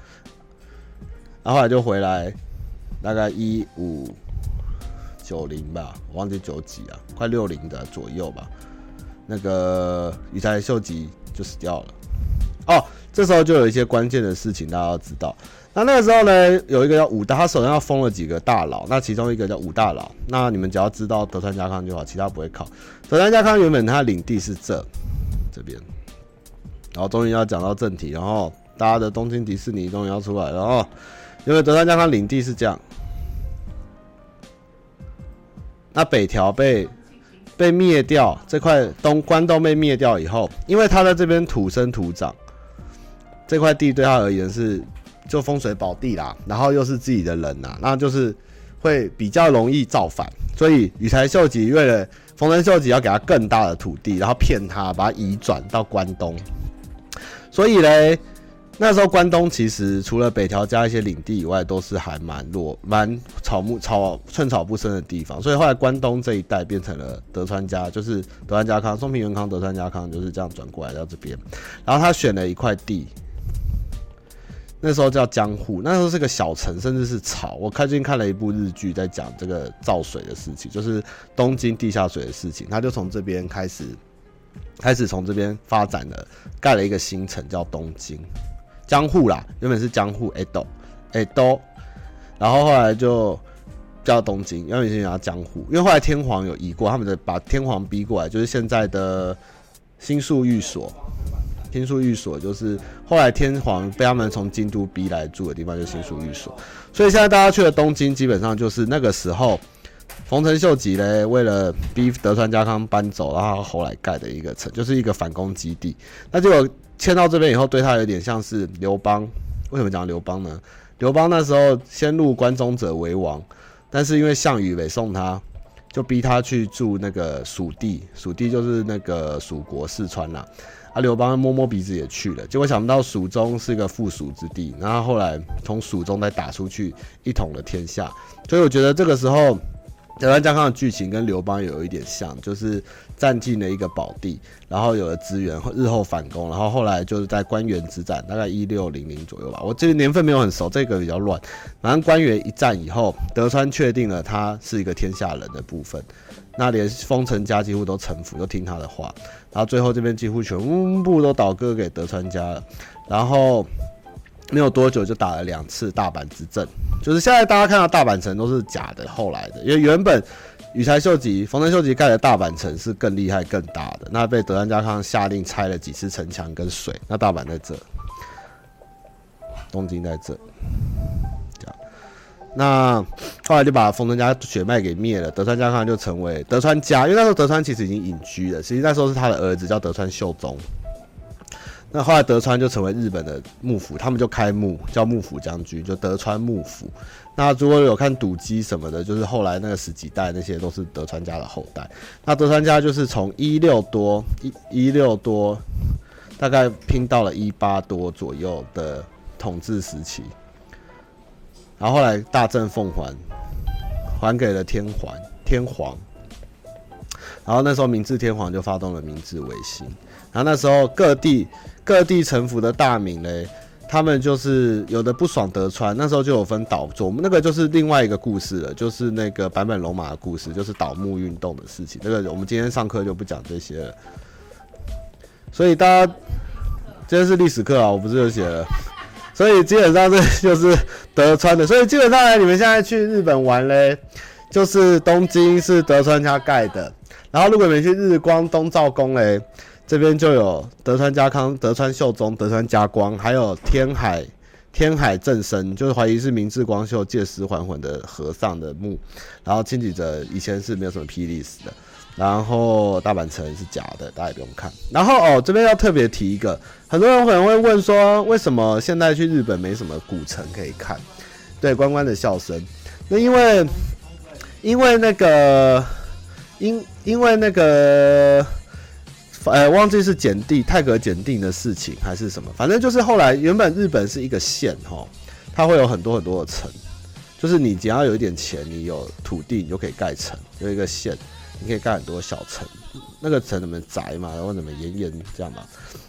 然后后来就回来，大概一五九零吧，我忘记九几啊，快六零的左右吧。那个羽柴秀吉就死掉了。哦，这时候就有一些关键的事情大家要知道。那那个时候呢，有一个叫武大，他手上要封了几个大佬，那其中一个叫武大佬。那你们只要知道德川家康就好，其他不会考。德川家康原本他领地是这这边，然后终于要讲到正题，然后大家的东京迪士尼终于要出来了哦。因为德川家康领地是这样，那北条被。被灭掉，这块东关东被灭掉以后，因为他在这边土生土长，这块地对他而言是就风水宝地啦，然后又是自己的人呐，那就是会比较容易造反，所以羽柴秀吉为了丰臣秀吉要给他更大的土地，然后骗他把他移转到关东，所以嘞。那时候关东其实除了北条家一些领地以外，都是还蛮弱、蛮草木草寸草不生的地方。所以后来关东这一带变成了德川家，就是德川家康、松平元康、德川家康就是这样转过来到这边。然后他选了一块地，那时候叫江户，那时候是个小城，甚至是草。我最近看了一部日剧，在讲这个造水的事情，就是东京地下水的事情。他就从这边开始，开始从这边发展了，盖了一个新城叫东京。江户啦，原本是江户，Edo Edo，然后后来就叫东京，原本先叫江户，因为后来天皇有移过，他们的把天皇逼过来，就是现在的新宿御所。新宿寓所就是后来天皇被他们从京都逼来住的地方，就是新宿寓所。所以现在大家去了东京，基本上就是那个时候，丰臣秀吉嘞，为了逼德川家康搬走，然后后来盖的一个城，就是一个反攻基地。那结果。迁到这边以后，对他有点像是刘邦。为什么讲刘邦呢？刘邦那时候先入关中者为王，但是因为项羽北宋他，就逼他去住那个蜀地。蜀地就是那个蜀国四川啦。啊刘邦摸摸鼻子也去了，结果想不到蜀中是一个附属之地，然后后来从蜀中再打出去，一统了天下。所以我觉得这个时候。德川家康的剧情跟刘邦有一点像，就是占尽了一个宝地，然后有了资源，日后反攻，然后后来就是在关原之战，大概一六零零左右吧。我这个年份没有很熟，这个比较乱。反正关原一战以后，德川确定了他是一个天下人的部分，那连丰臣家几乎都臣服，都听他的话，然后最后这边几乎全部都倒戈给德川家了，然后。没有多久就打了两次大阪之阵，就是现在大家看到大阪城都是假的，后来的，因为原本羽柴秀吉、丰臣秀吉盖的大阪城是更厉害、更大的，那被德川家康下令拆了几次城墙跟水，那大阪在这，东京在这，这样，那后来就把丰臣家血脉给灭了，德川家康就成为德川家，因为那时候德川其实已经隐居了，其实那时候是他的儿子叫德川秀忠。那后来德川就成为日本的幕府，他们就开幕叫幕府将军，就德川幕府。那如果有看赌机什么的，就是后来那个十几代那些都是德川家的后代。那德川家就是从一六多一一六多，大概拼到了一八多左右的统治时期。然后后来大政奉还，还给了天皇天皇。然后那时候明治天皇就发动了明治维新。然后那时候各地。各地臣服的大名嘞，他们就是有的不爽德川，那时候就有分倒做，那个就是另外一个故事了，就是那个坂本龙马的故事，就是倒幕运动的事情。这个我们今天上课就不讲这些了。所以大家今天是历史课啊，我不是就写了。所以基本上这就是德川的。所以基本上来，你们现在去日本玩嘞，就是东京是德川家盖的，然后如果你们去日光东照宫嘞。这边就有德川家康、德川秀忠、德川家光，还有天海天海正生，就是怀疑是明治光秀借尸还魂的和尚的墓。然后清水泽以前是没有什么霹雳史的。然后大阪城是假的，大家也不用看。然后哦，这边要特别提一个，很多人可能会问说，为什么现在去日本没什么古城可以看？对，关关的笑声。那因为因为那个因因为那个。呃、忘记是简地泰格简地的事情还是什么，反正就是后来原本日本是一个县哦，它会有很多很多的城，就是你只要有一点钱，你有土地，你就可以盖城，有一个县，你可以盖很多小城，那个城怎么宅嘛，然后怎么严严这样嘛。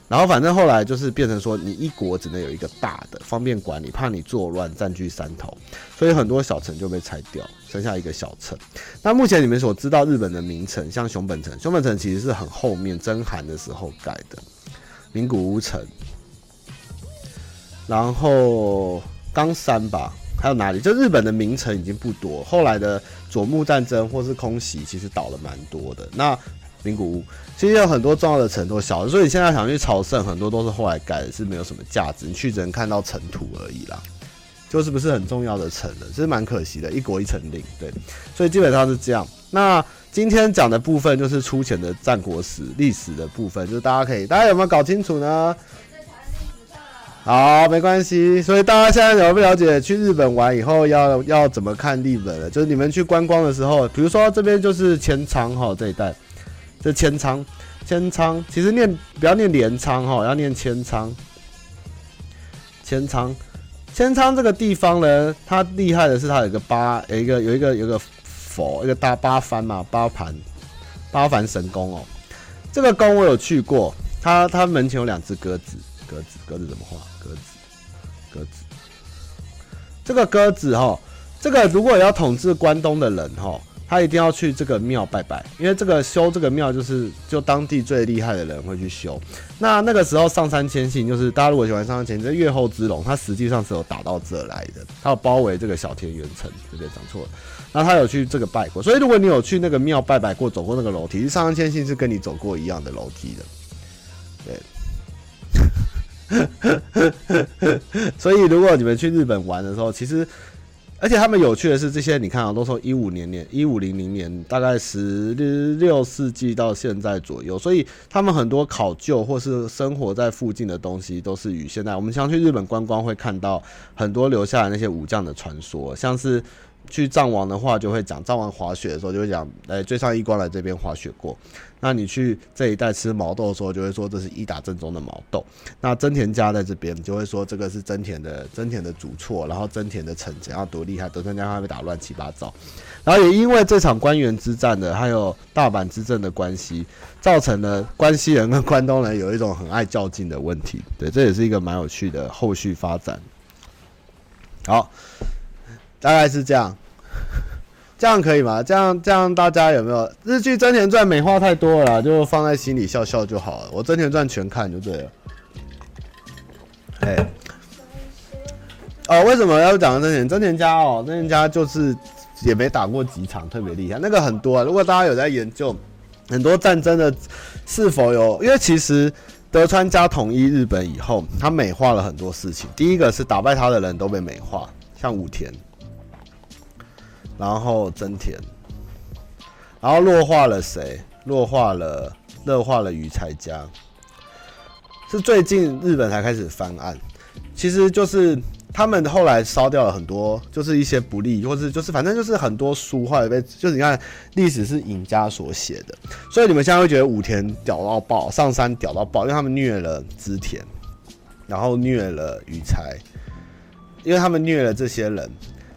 然后反正后来就是变成说，你一国只能有一个大的，方便管理，怕你作乱占据山头，所以很多小城就被拆掉，剩下一个小城。那目前你们所知道日本的名城，像熊本城，熊本城其实是很后面征韩的时候盖的，名古屋城，然后冈山吧，还有哪里？就日本的名城已经不多，后来的佐木战争或是空袭，其实倒了蛮多的。那名古屋其实有很多重要的城都小，所以你现在想去朝圣，很多都是后来盖的，是没有什么价值，你去只能看到尘土而已啦，就是不是很重要的城了，其实蛮可惜的，一国一城令，对，所以基本上是这样。那今天讲的部分就是粗浅的战国史历史的部分，就是大家可以，大家有没有搞清楚呢？好，没关系。所以大家现在了不了解去日本玩以后要要怎么看日本了？就是你们去观光的时候，比如说这边就是千仓哈这一带。这千仓，千仓其实念不要念镰仓哈，要念千仓。千仓，千仓这个地方呢，它厉害的是它有一个八，有一个有一个有一个佛，一个大八幡嘛，八盘八幡神宫哦。这个宫我有去过，它它门前有两只鸽子，鸽子鸽子怎么画？鸽子鸽子，这个鸽子哈，这个如果要统治关东的人哈。他一定要去这个庙拜拜，因为这个修这个庙就是就当地最厉害的人会去修。那那个时候上山谦信就是大家如果喜欢上山谦信，这越后之龙，他实际上是有打到这来的，他有包围这个小田园城，这边讲错了。那他有去这个拜过，所以如果你有去那个庙拜拜过，走过那个楼梯，上山谦信是跟你走过一样的楼梯的。对，所以如果你们去日本玩的时候，其实。而且他们有趣的是，这些你看啊，都从一五年年一五零零年，大概十六世纪到现在左右，所以他们很多考究或是生活在附近的东西，都是与现在我们常去日本观光会看到很多留下来那些武将的传说，像是。去藏王的话，就会讲藏王滑雪的时候，就会讲，哎，最上一关来这边滑雪过。那你去这一带吃毛豆的时候，就会说这是一打正宗的毛豆。那真田家在这边，就会说这个是真田的真田的主错，然后真田的城怎样多厉害，德川家康被打乱七八糟。然后也因为这场关原之战的，还有大阪之阵的关系，造成了关西人跟关东人有一种很爱较劲的问题。对，这也是一个蛮有趣的后续发展。好。大概是这样，这样可以吗？这样这样大家有没有日剧《真田传》美化太多了，就放在心里笑笑就好了。我《真田传》全看就对了。哎，哦，为什么要讲真田？真田家哦，真田家就是也没打过几场，特别厉害。那个很多啊，如果大家有在研究很多战争的是否有，因为其实德川家统一日本以后，他美化了很多事情。第一个是打败他的人都被美化，像武田。然后真田，然后弱化了谁？弱化了，弱化了羽柴家。是最近日本才开始翻案，其实就是他们后来烧掉了很多，就是一些不利，或是就是反正就是很多书后来被，就是你看历史是隐家所写的，所以你们现在会觉得武田屌到爆，上杉屌到爆，因为他们虐了织田，然后虐了羽柴，因为他们虐了这些人。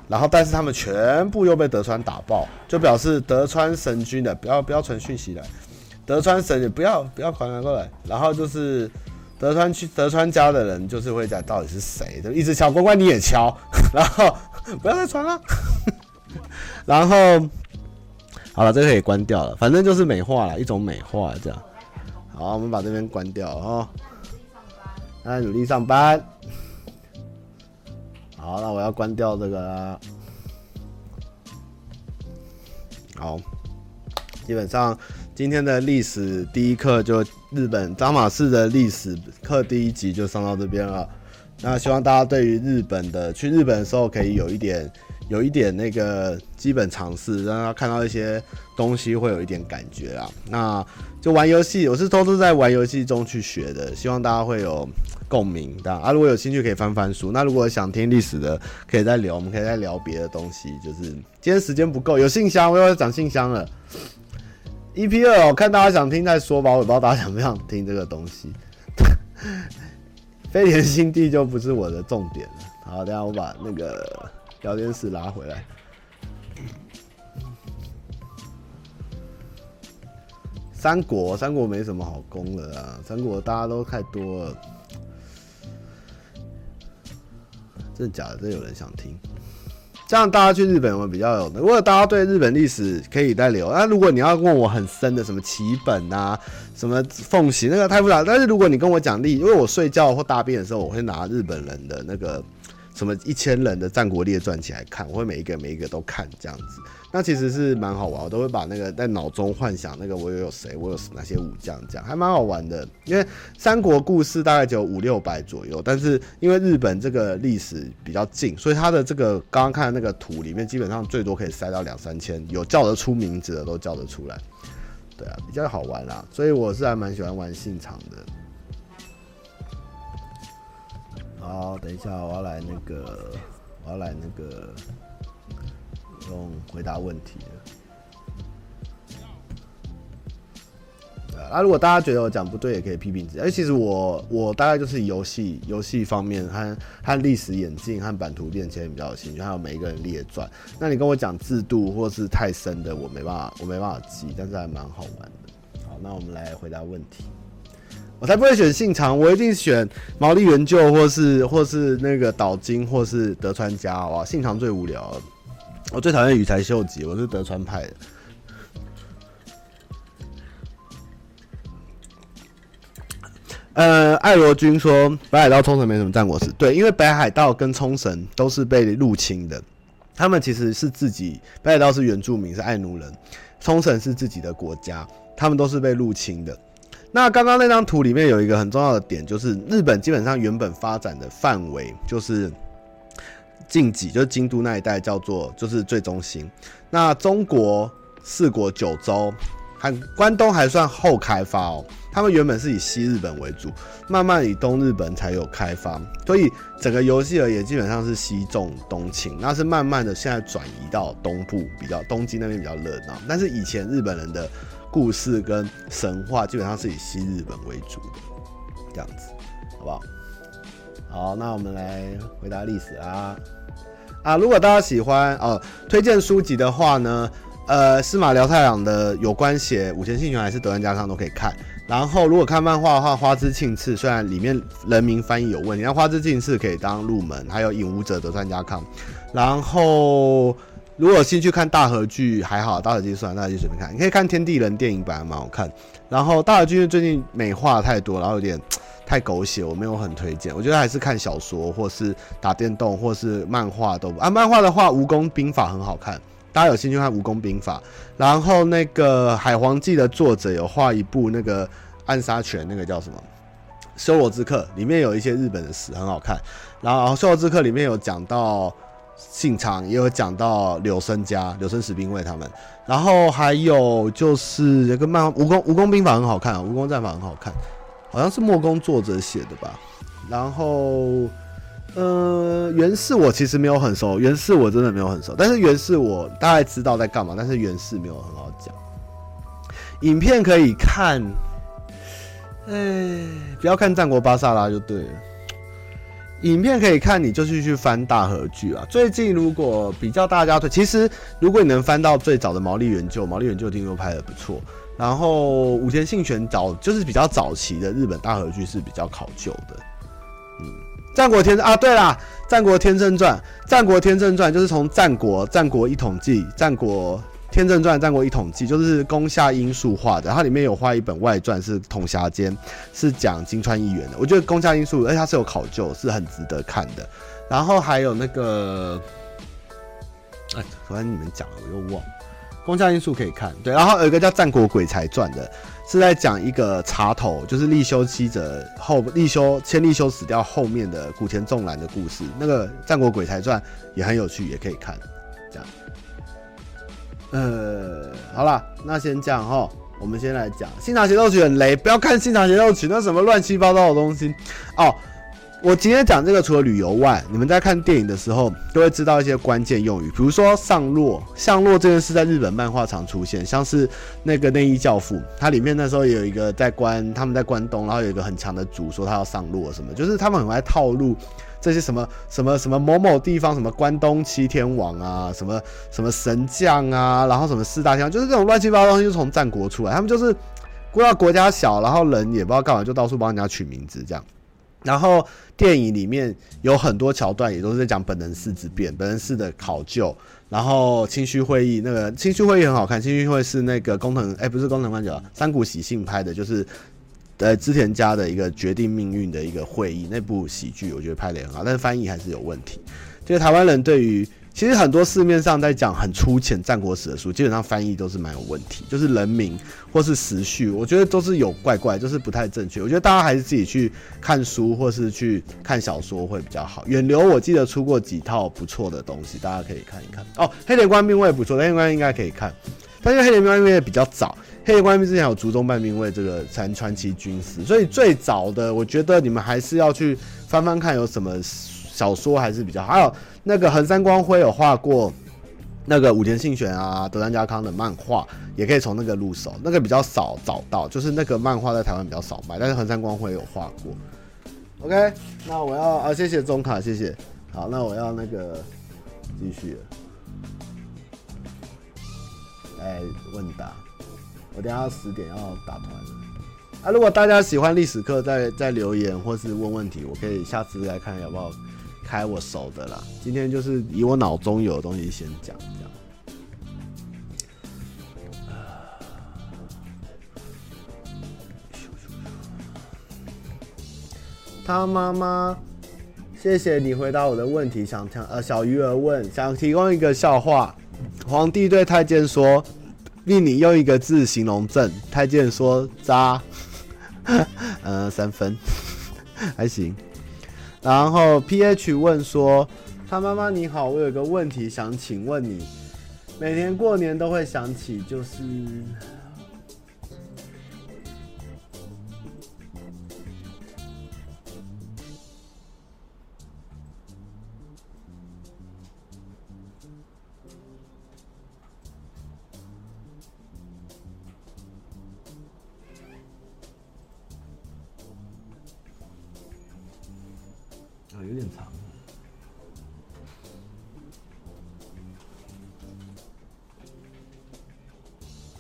然后，但是他们全部又被德川打爆，就表示德川神君的不要不要传讯息来，德川神也不要不要传过来。然后就是德川去德川家的人就是会讲到底是谁，就一直敲关关你也敲，然后不要再传了。然后好了，这个可以关掉了，反正就是美化了，一种美化这样。好，我们把这边关掉哦，大家努力上班。好，那我要关掉这个啦。好，基本上今天的历史第一课就日本彰马士的历史课第一集就上到这边了。那希望大家对于日本的去日本的时候可以有一点有一点那个基本常识，让他看到一些东西会有一点感觉啊。那就玩游戏，我是都是在玩游戏中去学的，希望大家会有。共鸣的啊，如果有兴趣可以翻翻书。那如果想听历史的，可以再聊，我们可以再聊别的东西。就是今天时间不够，有信箱，我又要讲信箱了。EP 二，我看大家想听再说吧，我也不知道大家想不想听这个东西。飞田新地就不是我的重点了。好，等下我把那个聊天室拉回来。三国，三国没什么好攻的啊，三国大家都太多了。真的假的？真有人想听？这样大家去日本会比较有。如果大家对日本历史可以再留，那如果你要问我很深的什么齐本啊，什么奉行，那个太复杂。但是如果你跟我讲历，因为我睡觉或大便的时候，我会拿日本人的那个。什么一千人的战国列传起来看，我会每一个每一个都看这样子，那其实是蛮好玩，我都会把那个在脑中幻想那个我有谁，我有哪些武将，这样还蛮好玩的。因为三国故事大概只有五六百左右，但是因为日本这个历史比较近，所以它的这个刚刚看的那个图里面，基本上最多可以塞到两三千，有叫得出名字的都叫得出来。对啊，比较好玩啦，所以我是还蛮喜欢玩信长的。好，等一下，我要来那个，我要来那个用回答问题的。啊，如果大家觉得我讲不对，也可以批评自己。哎，其实我我大概就是游戏游戏方面和和历史演进和版图变迁比较有兴趣，还有每一个人列传。那你跟我讲制度或是太深的，我没办法，我没办法记，但是还蛮好玩的。好，那我们来回答问题。我才不会选信长，我一定选毛利元就，或是或是那个岛津，或是德川家，好不好？信长最无聊，我最讨厌羽柴秀吉，我是德川派的。呃，爱罗君说北海道冲绳没什么战国史，对，因为北海道跟冲绳都是被入侵的，他们其实是自己，北海道是原住民，是爱奴人，冲绳是自己的国家，他们都是被入侵的。那刚刚那张图里面有一个很重要的点，就是日本基本上原本发展的范围就是近畿，就是京都那一带叫做就是最中心。那中国四国九州还关东还算后开发哦，他们原本是以西日本为主，慢慢以东日本才有开发，所以整个游戏而言基本上是西重东轻，那是慢慢的现在转移到东部比较东京那边比较热闹，但是以前日本人的。故事跟神话基本上是以西日本为主的，这样子，好不好？好，那我们来回答历史啊啊！如果大家喜欢哦，推荐书籍的话呢，呃，司马辽太郎的有关写武田信玄还是德川家康都可以看。然后如果看漫画的话，花之庆次虽然里面人名翻译有问题，但花之庆次可以当入门。还有影武者德川家康，然后。如果有兴趣看大河剧还好，大河剧算大河剧随便看，你可以看《天地人》电影版，蛮好看。然后大河剧最近美化太多，然后有点 太狗血，我没有很推荐。我觉得还是看小说，或是打电动，或是漫画都啊。漫画的话，《蜈蚣兵法》很好看，大家有兴趣看《蜈蚣兵法》。然后那个《海皇记》的作者有画一部那个暗杀拳，那个叫什么《修罗之客》，里面有一些日本的史，很好看。然后《修罗之客》里面有讲到。信长也有讲到柳生家、柳生十兵卫他们，然后还有就是有个漫画《蜈蚣蜈蚣兵法》很好看啊，《蜈蚣战法》很好看，好像是墨工作者写的吧。然后，呃，源氏我其实没有很熟，源氏我真的没有很熟，但是源氏我大概知道在干嘛，但是源氏没有很好讲。影片可以看，哎，不要看战国巴萨拉就对了。影片可以看，你就是去翻大和剧啊。最近如果比较大家推，其实如果你能翻到最早的毛利元就，毛利元就听说拍的不错。然后武田信玄早就是比较早期的日本大和剧是比较考究的。嗯，战国天啊，对啦，战国天正传，战国天正传就是从战国战国一统记战国。《天正传》《战国一统记》就是宫下英树画的，它里面有画一本外传，是统辖间，是讲金川义元的。我觉得宫下英树，而且它是有考究，是很值得看的。然后还有那个，哎，昨天你们讲了，我又忘了。宫下英树可以看，对。然后有一个叫《战国鬼才传》的，是在讲一个茶头，就是立休妻者后立休千利休死掉后面的古田重男的故事。那个《战国鬼才传》也很有趣，也可以看，这样。呃，好了，那先这样哈。我们先来讲《信长协奏曲》很雷，不要看《信长协奏曲》，那什么乱七八糟的东西哦。我今天讲这个，除了旅游外，你们在看电影的时候都会知道一些关键用语，比如说上落，上落这件事在日本漫画常出现，像是那个内衣教父，它里面那时候有一个在关，他们在关东，然后有一个很强的主说他要上落什么，就是他们很爱套路这些什么什么什么某某地方什么关东七天王啊，什么什么神将啊，然后什么四大天王，就是这种乱七八糟东西就从战国出来，他们就是国家国家小，然后人也不知道干嘛，就到处帮人家取名字这样。然后电影里面有很多桥段，也都是在讲本能寺之变、本能寺的考究。然后清虚会议，那个清虚会议很好看。清虚会是那个工藤，哎，不是工藤官九，三谷喜信拍的，就是呃织田家的一个决定命运的一个会议。那部喜剧我觉得拍得也很好，但是翻译还是有问题。就是台湾人对于。其实很多市面上在讲很粗浅战国史的书，基本上翻译都是蛮有问题，就是人名或是时序，我觉得都是有怪怪，就是不太正确。我觉得大家还是自己去看书或是去看小说会比较好。远流我记得出过几套不错的东西，大家可以看一看。哦，黑田官兵卫不错，黑田官兵应该可以看，但是黑田官兵卫比较早，黑田官兵之前有竹中半兵卫这个传传奇军师，所以最早的我觉得你们还是要去翻翻看有什么小说还是比较好。还有。那个横山光辉有画过那个武田信玄啊、德川家康的漫画，也可以从那个入手。那个比较少找到，就是那个漫画在台湾比较少卖，但是横山光辉有画过。OK，那我要啊，谢谢中卡，谢谢。好，那我要那个继续了。来问答，我等下十点要打团。啊，如果大家喜欢历史课，再再留言或是问问题，我可以下次来看要不要。开我熟的啦，今天就是以我脑中有的东西先讲，这样。他妈妈，谢谢你回答我的问题。想听呃，小鱼儿问，想提供一个笑话。皇帝对太监说：“令你用一个字形容朕。”太监说：“渣。”呃，三分，还行。然后 P H 问说：“他妈妈你好，我有个问题想请问你，每年过年都会想起，就是。”点长。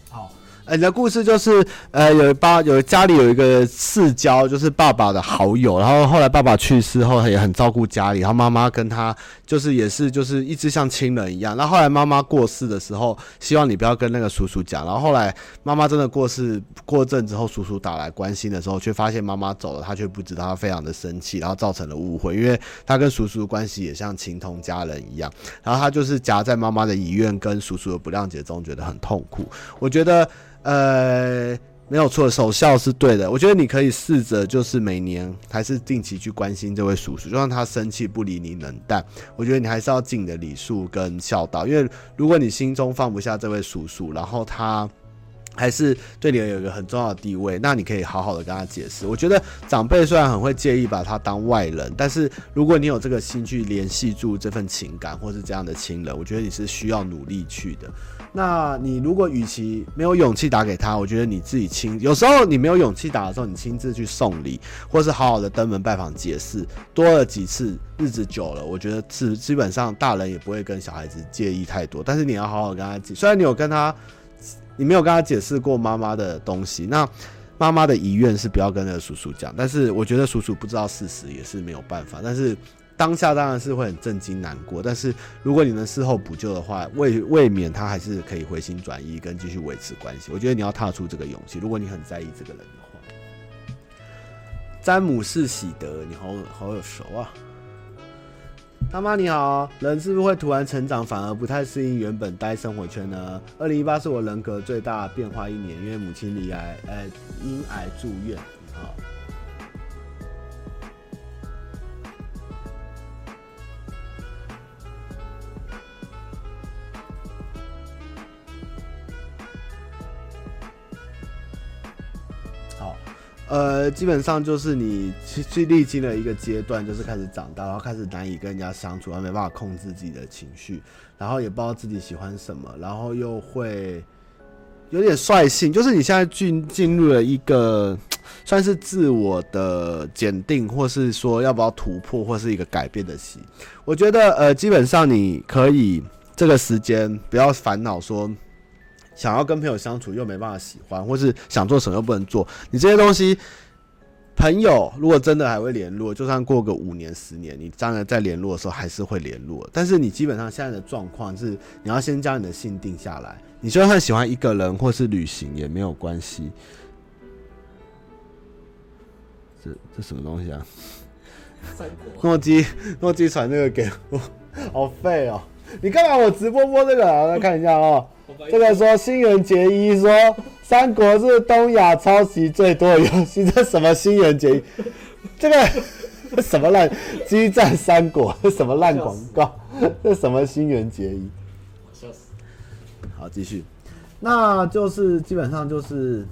好。呃、你的故事就是，呃，有爸有家里有一个世交，就是爸爸的好友，然后后来爸爸去世后，他也很照顾家里，然后妈妈跟他就是也是就是一直像亲人一样。然后后来妈妈过世的时候，希望你不要跟那个叔叔讲。然后后来妈妈真的过世过阵之后，叔叔打来关心的时候，却发现妈妈走了，他却不知道，他非常的生气，然后造成了误会，因为他跟叔叔的关系也像情同家人一样。然后他就是夹在妈妈的遗愿跟叔叔的不谅解中，觉得很痛苦。我觉得。呃，没有错，守孝是对的。我觉得你可以试着，就是每年还是定期去关心这位叔叔，就算他生气不理你冷淡，我觉得你还是要尽你的礼数跟孝道。因为如果你心中放不下这位叔叔，然后他还是对你有一个很重要的地位，那你可以好好的跟他解释。我觉得长辈虽然很会介意把他当外人，但是如果你有这个心去联系住这份情感，或是这样的亲人，我觉得你是需要努力去的。那你如果与其没有勇气打给他，我觉得你自己亲，有时候你没有勇气打的时候，你亲自去送礼，或是好好的登门拜访解释，多了几次，日子久了，我觉得是基本上大人也不会跟小孩子介意太多。但是你要好好跟他解，虽然你有跟他，你没有跟他解释过妈妈的东西，那妈妈的遗愿是不要跟那个叔叔讲，但是我觉得叔叔不知道事实也是没有办法，但是。当下当然是会很震惊难过，但是如果你能事后补救的话，未未免他还是可以回心转意跟继续维持关系。我觉得你要踏出这个勇气。如果你很在意这个人的话，詹姆士喜德，你好好耳熟啊！他妈你好，人是不是会突然成长，反而不太适应原本待生活圈呢？二零一八是我人格最大变化一年，因为母亲罹癌，呃，因癌住院。好。呃，基本上就是你去历经了一个阶段，就是开始长大，然后开始难以跟人家相处，然后没办法控制自己的情绪，然后也不知道自己喜欢什么，然后又会有点率性，就是你现在进进入了一个 算是自我的检定，或是说要不要突破，或是一个改变的期。我觉得，呃，基本上你可以这个时间不要烦恼说。想要跟朋友相处又没办法喜欢，或是想做什么又不能做，你这些东西，朋友如果真的还会联络，就算过个五年十年，你当然在联络的时候还是会联络。但是你基本上现在的状况是，你要先将你的心定下来。你就算喜欢一个人或是旅行也没有关系。这这什么东西啊？诺基诺基传那个给我，好废哦！你干嘛我直播播这个啊？来看一下哦。这个说新垣结衣说《三国》是东亚抄袭最多的游戏，这什么新垣结衣？这个 什么烂激战三国？什么烂广告？这什么新垣结衣？好，继续，那就是基本上就是。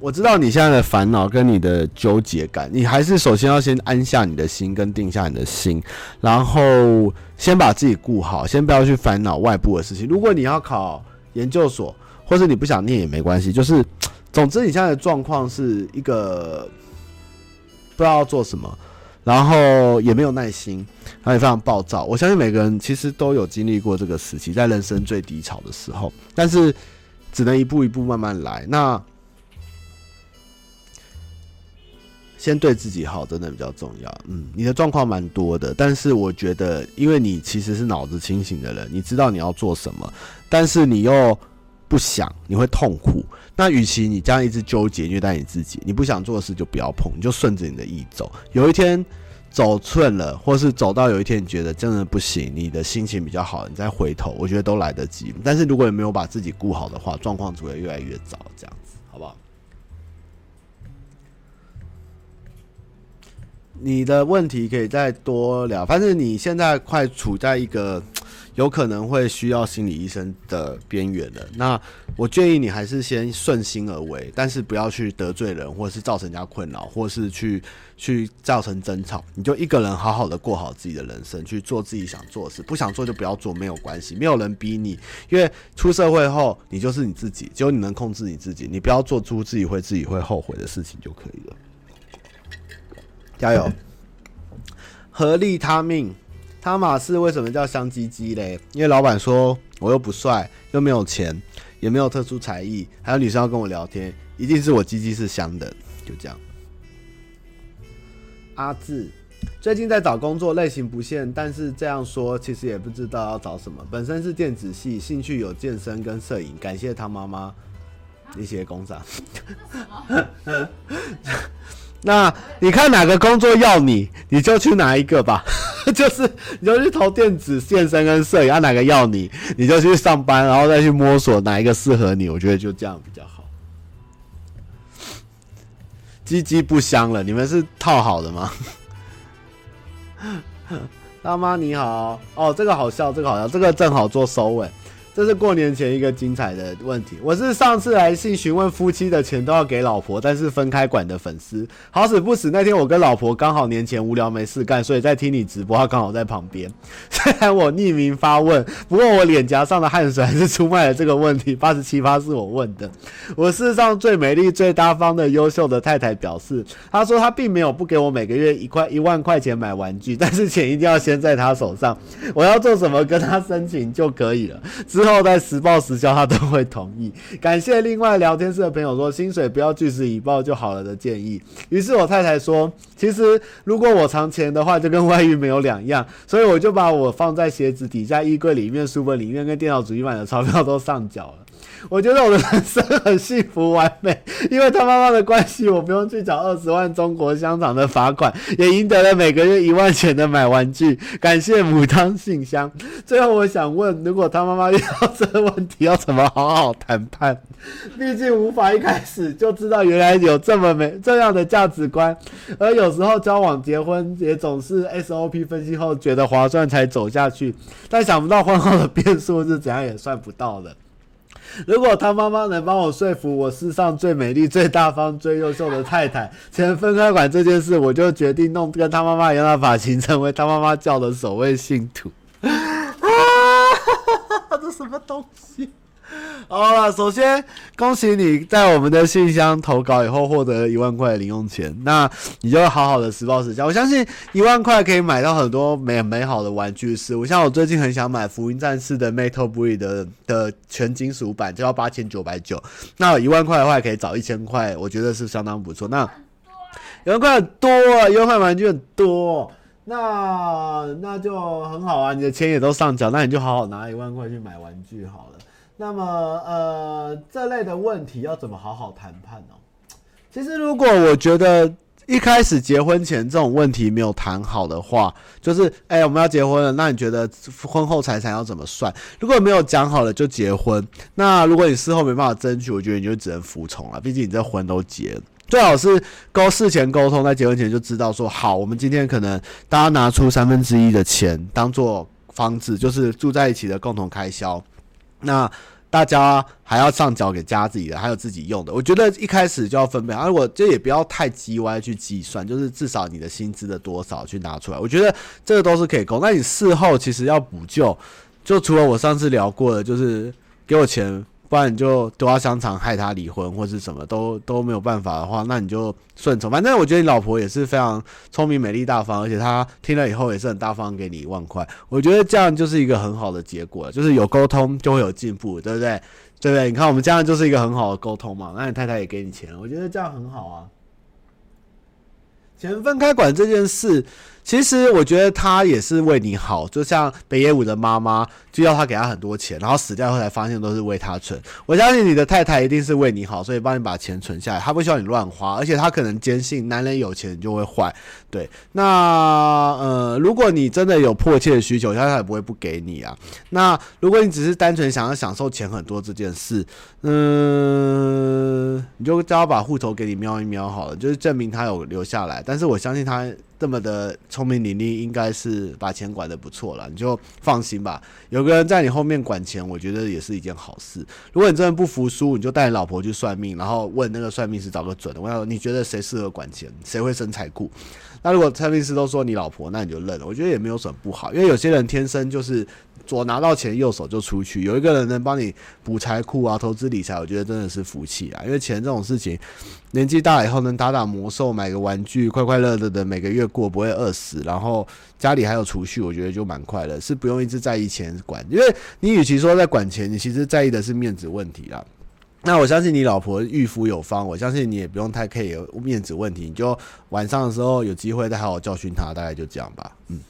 我知道你现在的烦恼跟你的纠结感，你还是首先要先安下你的心，跟定下你的心，然后先把自己顾好，先不要去烦恼外部的事情。如果你要考研究所，或是你不想念也没关系，就是总之你现在的状况是一个不知道要做什么，然后也没有耐心，然后也非常暴躁。我相信每个人其实都有经历过这个时期，在人生最低潮的时候，但是只能一步一步慢慢来。那先对自己好，真的比较重要。嗯，你的状况蛮多的，但是我觉得，因为你其实是脑子清醒的人，你知道你要做什么，但是你又不想，你会痛苦。那与其你这样一直纠结虐待你自己，你不想做的事就不要碰，你就顺着你的意走。有一天走寸了，或是走到有一天你觉得真的不行，你的心情比较好，你再回头，我觉得都来得及。但是如果你没有把自己顾好的话，状况只会越来越糟，这样你的问题可以再多聊，反正你现在快处在一个 有可能会需要心理医生的边缘了。那我建议你还是先顺心而为，但是不要去得罪人，或是造成人家困扰，或是去去造成争吵。你就一个人好好的过好自己的人生，去做自己想做的事，不想做就不要做，没有关系，没有人逼你。因为出社会后，你就是你自己，只有你能控制你自己，你不要做出自己会自己会后悔的事情就可以了。加油！合力他命，他马是为什么叫香鸡鸡嘞？因为老板说我又不帅，又没有钱，也没有特殊才艺，还有女生要跟我聊天，一定是我鸡鸡是香的。就这样。阿志最近在找工作，类型不限，但是这样说其实也不知道要找什么。本身是电子系，兴趣有健身跟摄影。感谢他妈妈一些工厂。那你看哪个工作要你，你就去哪一个吧。就是你就去投电子、健身跟摄影，啊哪个要你，你就去上班，然后再去摸索哪一个适合你。我觉得就这样比较好。鸡鸡不香了，你们是套好的吗？大妈你好，哦这个好笑，这个好笑，这个正好做收尾。这是过年前一个精彩的问题。我是上次来信询问夫妻的钱都要给老婆，但是分开管的粉丝。好死不死，那天我跟老婆刚好年前无聊没事干，所以在听你直播，他刚好在旁边。虽然我匿名发问，不过我脸颊上的汗水还是出卖了这个问题。八十七发是我问的。我世上最美丽、最大方的优秀的太太表示，她说她并没有不给我每个月一块一万块钱买玩具，但是钱一定要先在她手上。我要做什么跟她申请就可以了。之后再实报实销，他都会同意。感谢另外聊天室的朋友说，薪水不要据实以报就好了的建议。于是我太太说，其实如果我藏钱的话，就跟外遇没有两样。所以我就把我放在鞋子底下、衣柜里面、书本里面跟电脑主机板的钞票都上缴了。我觉得我的人生很幸福完美，因为他妈妈的关系，我不用去找二十万中国香肠的罚款，也赢得了每个月一万钱的买玩具。感谢母汤信箱。最后，我想问，如果他妈妈遇到这个问题，要怎么好好谈判？毕竟无法一开始就知道原来有这么美这样的价值观，而有时候交往结婚也总是 SOP 分析后觉得划算才走下去，但想不到婚后的变数是怎样也算不到的。如果他妈妈能帮我说服我世上最美丽、最大方、最优秀的太太，钱分开管这件事，我就决定弄跟他妈妈一样的发型，成为他妈妈教的首位信徒。啊，这什么东西？好了，首先恭喜你在我们的信箱投稿以后获得一万块零用钱，那你就好好的实报实销。我相信一万块可以买到很多美美好的玩具事物，像我最近很想买福音战士的 Metal Blade 的的全金属版，就要八千九百九。那一万块的话可以找一千块，我觉得是相当不错。那一万块很多啊，一万块玩具很多，那那就很好啊，你的钱也都上缴，那你就好好拿一万块去买玩具好了。那么，呃，这类的问题要怎么好好谈判呢？其实，如果我觉得一开始结婚前这种问题没有谈好的话，就是，哎、我们要结婚了，那你觉得婚后财产要怎么算？如果没有讲好了就结婚，那如果你事后没办法争取，我觉得你就只能服从了。毕竟你这婚都结了，最好是沟事前沟通，在结婚前就知道说，好，我们今天可能大家拿出三分之一的钱当做房子，就是住在一起的共同开销。那大家还要上缴给家自己的，还有自己用的。我觉得一开始就要分配，而我这也不要太叽歪去计算，就是至少你的薪资的多少去拿出来。我觉得这个都是可以够。那你事后其实要补救，就除了我上次聊过的，就是给我钱。不然你就丢他香肠害他离婚，或是什么都都没有办法的话，那你就顺从。反正我觉得你老婆也是非常聪明、美丽、大方，而且她听了以后也是很大方，给你一万块。我觉得这样就是一个很好的结果，就是有沟通就会有进步，对不对？对不对？你看我们这样就是一个很好的沟通嘛。那你太太也给你钱，我觉得这样很好啊。钱分开管这件事。其实我觉得他也是为你好，就像北野武的妈妈就要他给他很多钱，然后死掉后才发现都是为他存。我相信你的太太一定是为你好，所以帮你把钱存下来，他不希望你乱花，而且他可能坚信男人有钱就会坏。对，那呃，如果你真的有迫切的需求，他也不会不给你啊。那如果你只是单纯想要享受钱很多这件事，嗯，你就叫他把户头给你瞄一瞄好了，就是证明他有留下来。但是我相信他。这么的聪明伶俐，应该是把钱管得不错了，你就放心吧。有个人在你后面管钱，我觉得也是一件好事。如果你真的不服输，你就带你老婆去算命，然后问那个算命师找个准的。我要你觉得谁适合管钱，谁会生财库？那如果算命师都说你老婆，那你就认了。我觉得也没有什么不好，因为有些人天生就是。左拿到钱，右手就出去。有一个人能帮你补财库啊，投资理财，我觉得真的是福气啊。因为钱这种事情，年纪大了以后能打打魔兽，买个玩具，快快乐乐的每个月过，不会饿死。然后家里还有储蓄，我觉得就蛮快乐，是不用一直在意钱管。因为你与其说在管钱，你其实在意的是面子问题啦。那我相信你老婆御夫有方，我相信你也不用太 care 面子问题，你就晚上的时候有机会再好好教训他，大概就这样吧。嗯。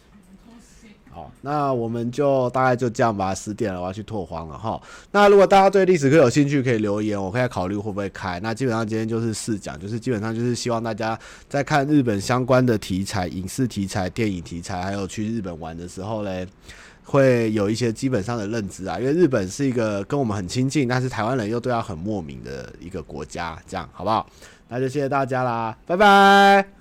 那我们就大概就这样吧。十点了，我要去拓荒了哈。那如果大家对历史课有兴趣，可以留言，我可以考虑会不会开。那基本上今天就是试讲，就是基本上就是希望大家在看日本相关的题材、影视题材、电影题材，还有去日本玩的时候嘞，会有一些基本上的认知啊。因为日本是一个跟我们很亲近，但是台湾人又对他很莫名的一个国家，这样好不好？那就谢谢大家啦，拜拜。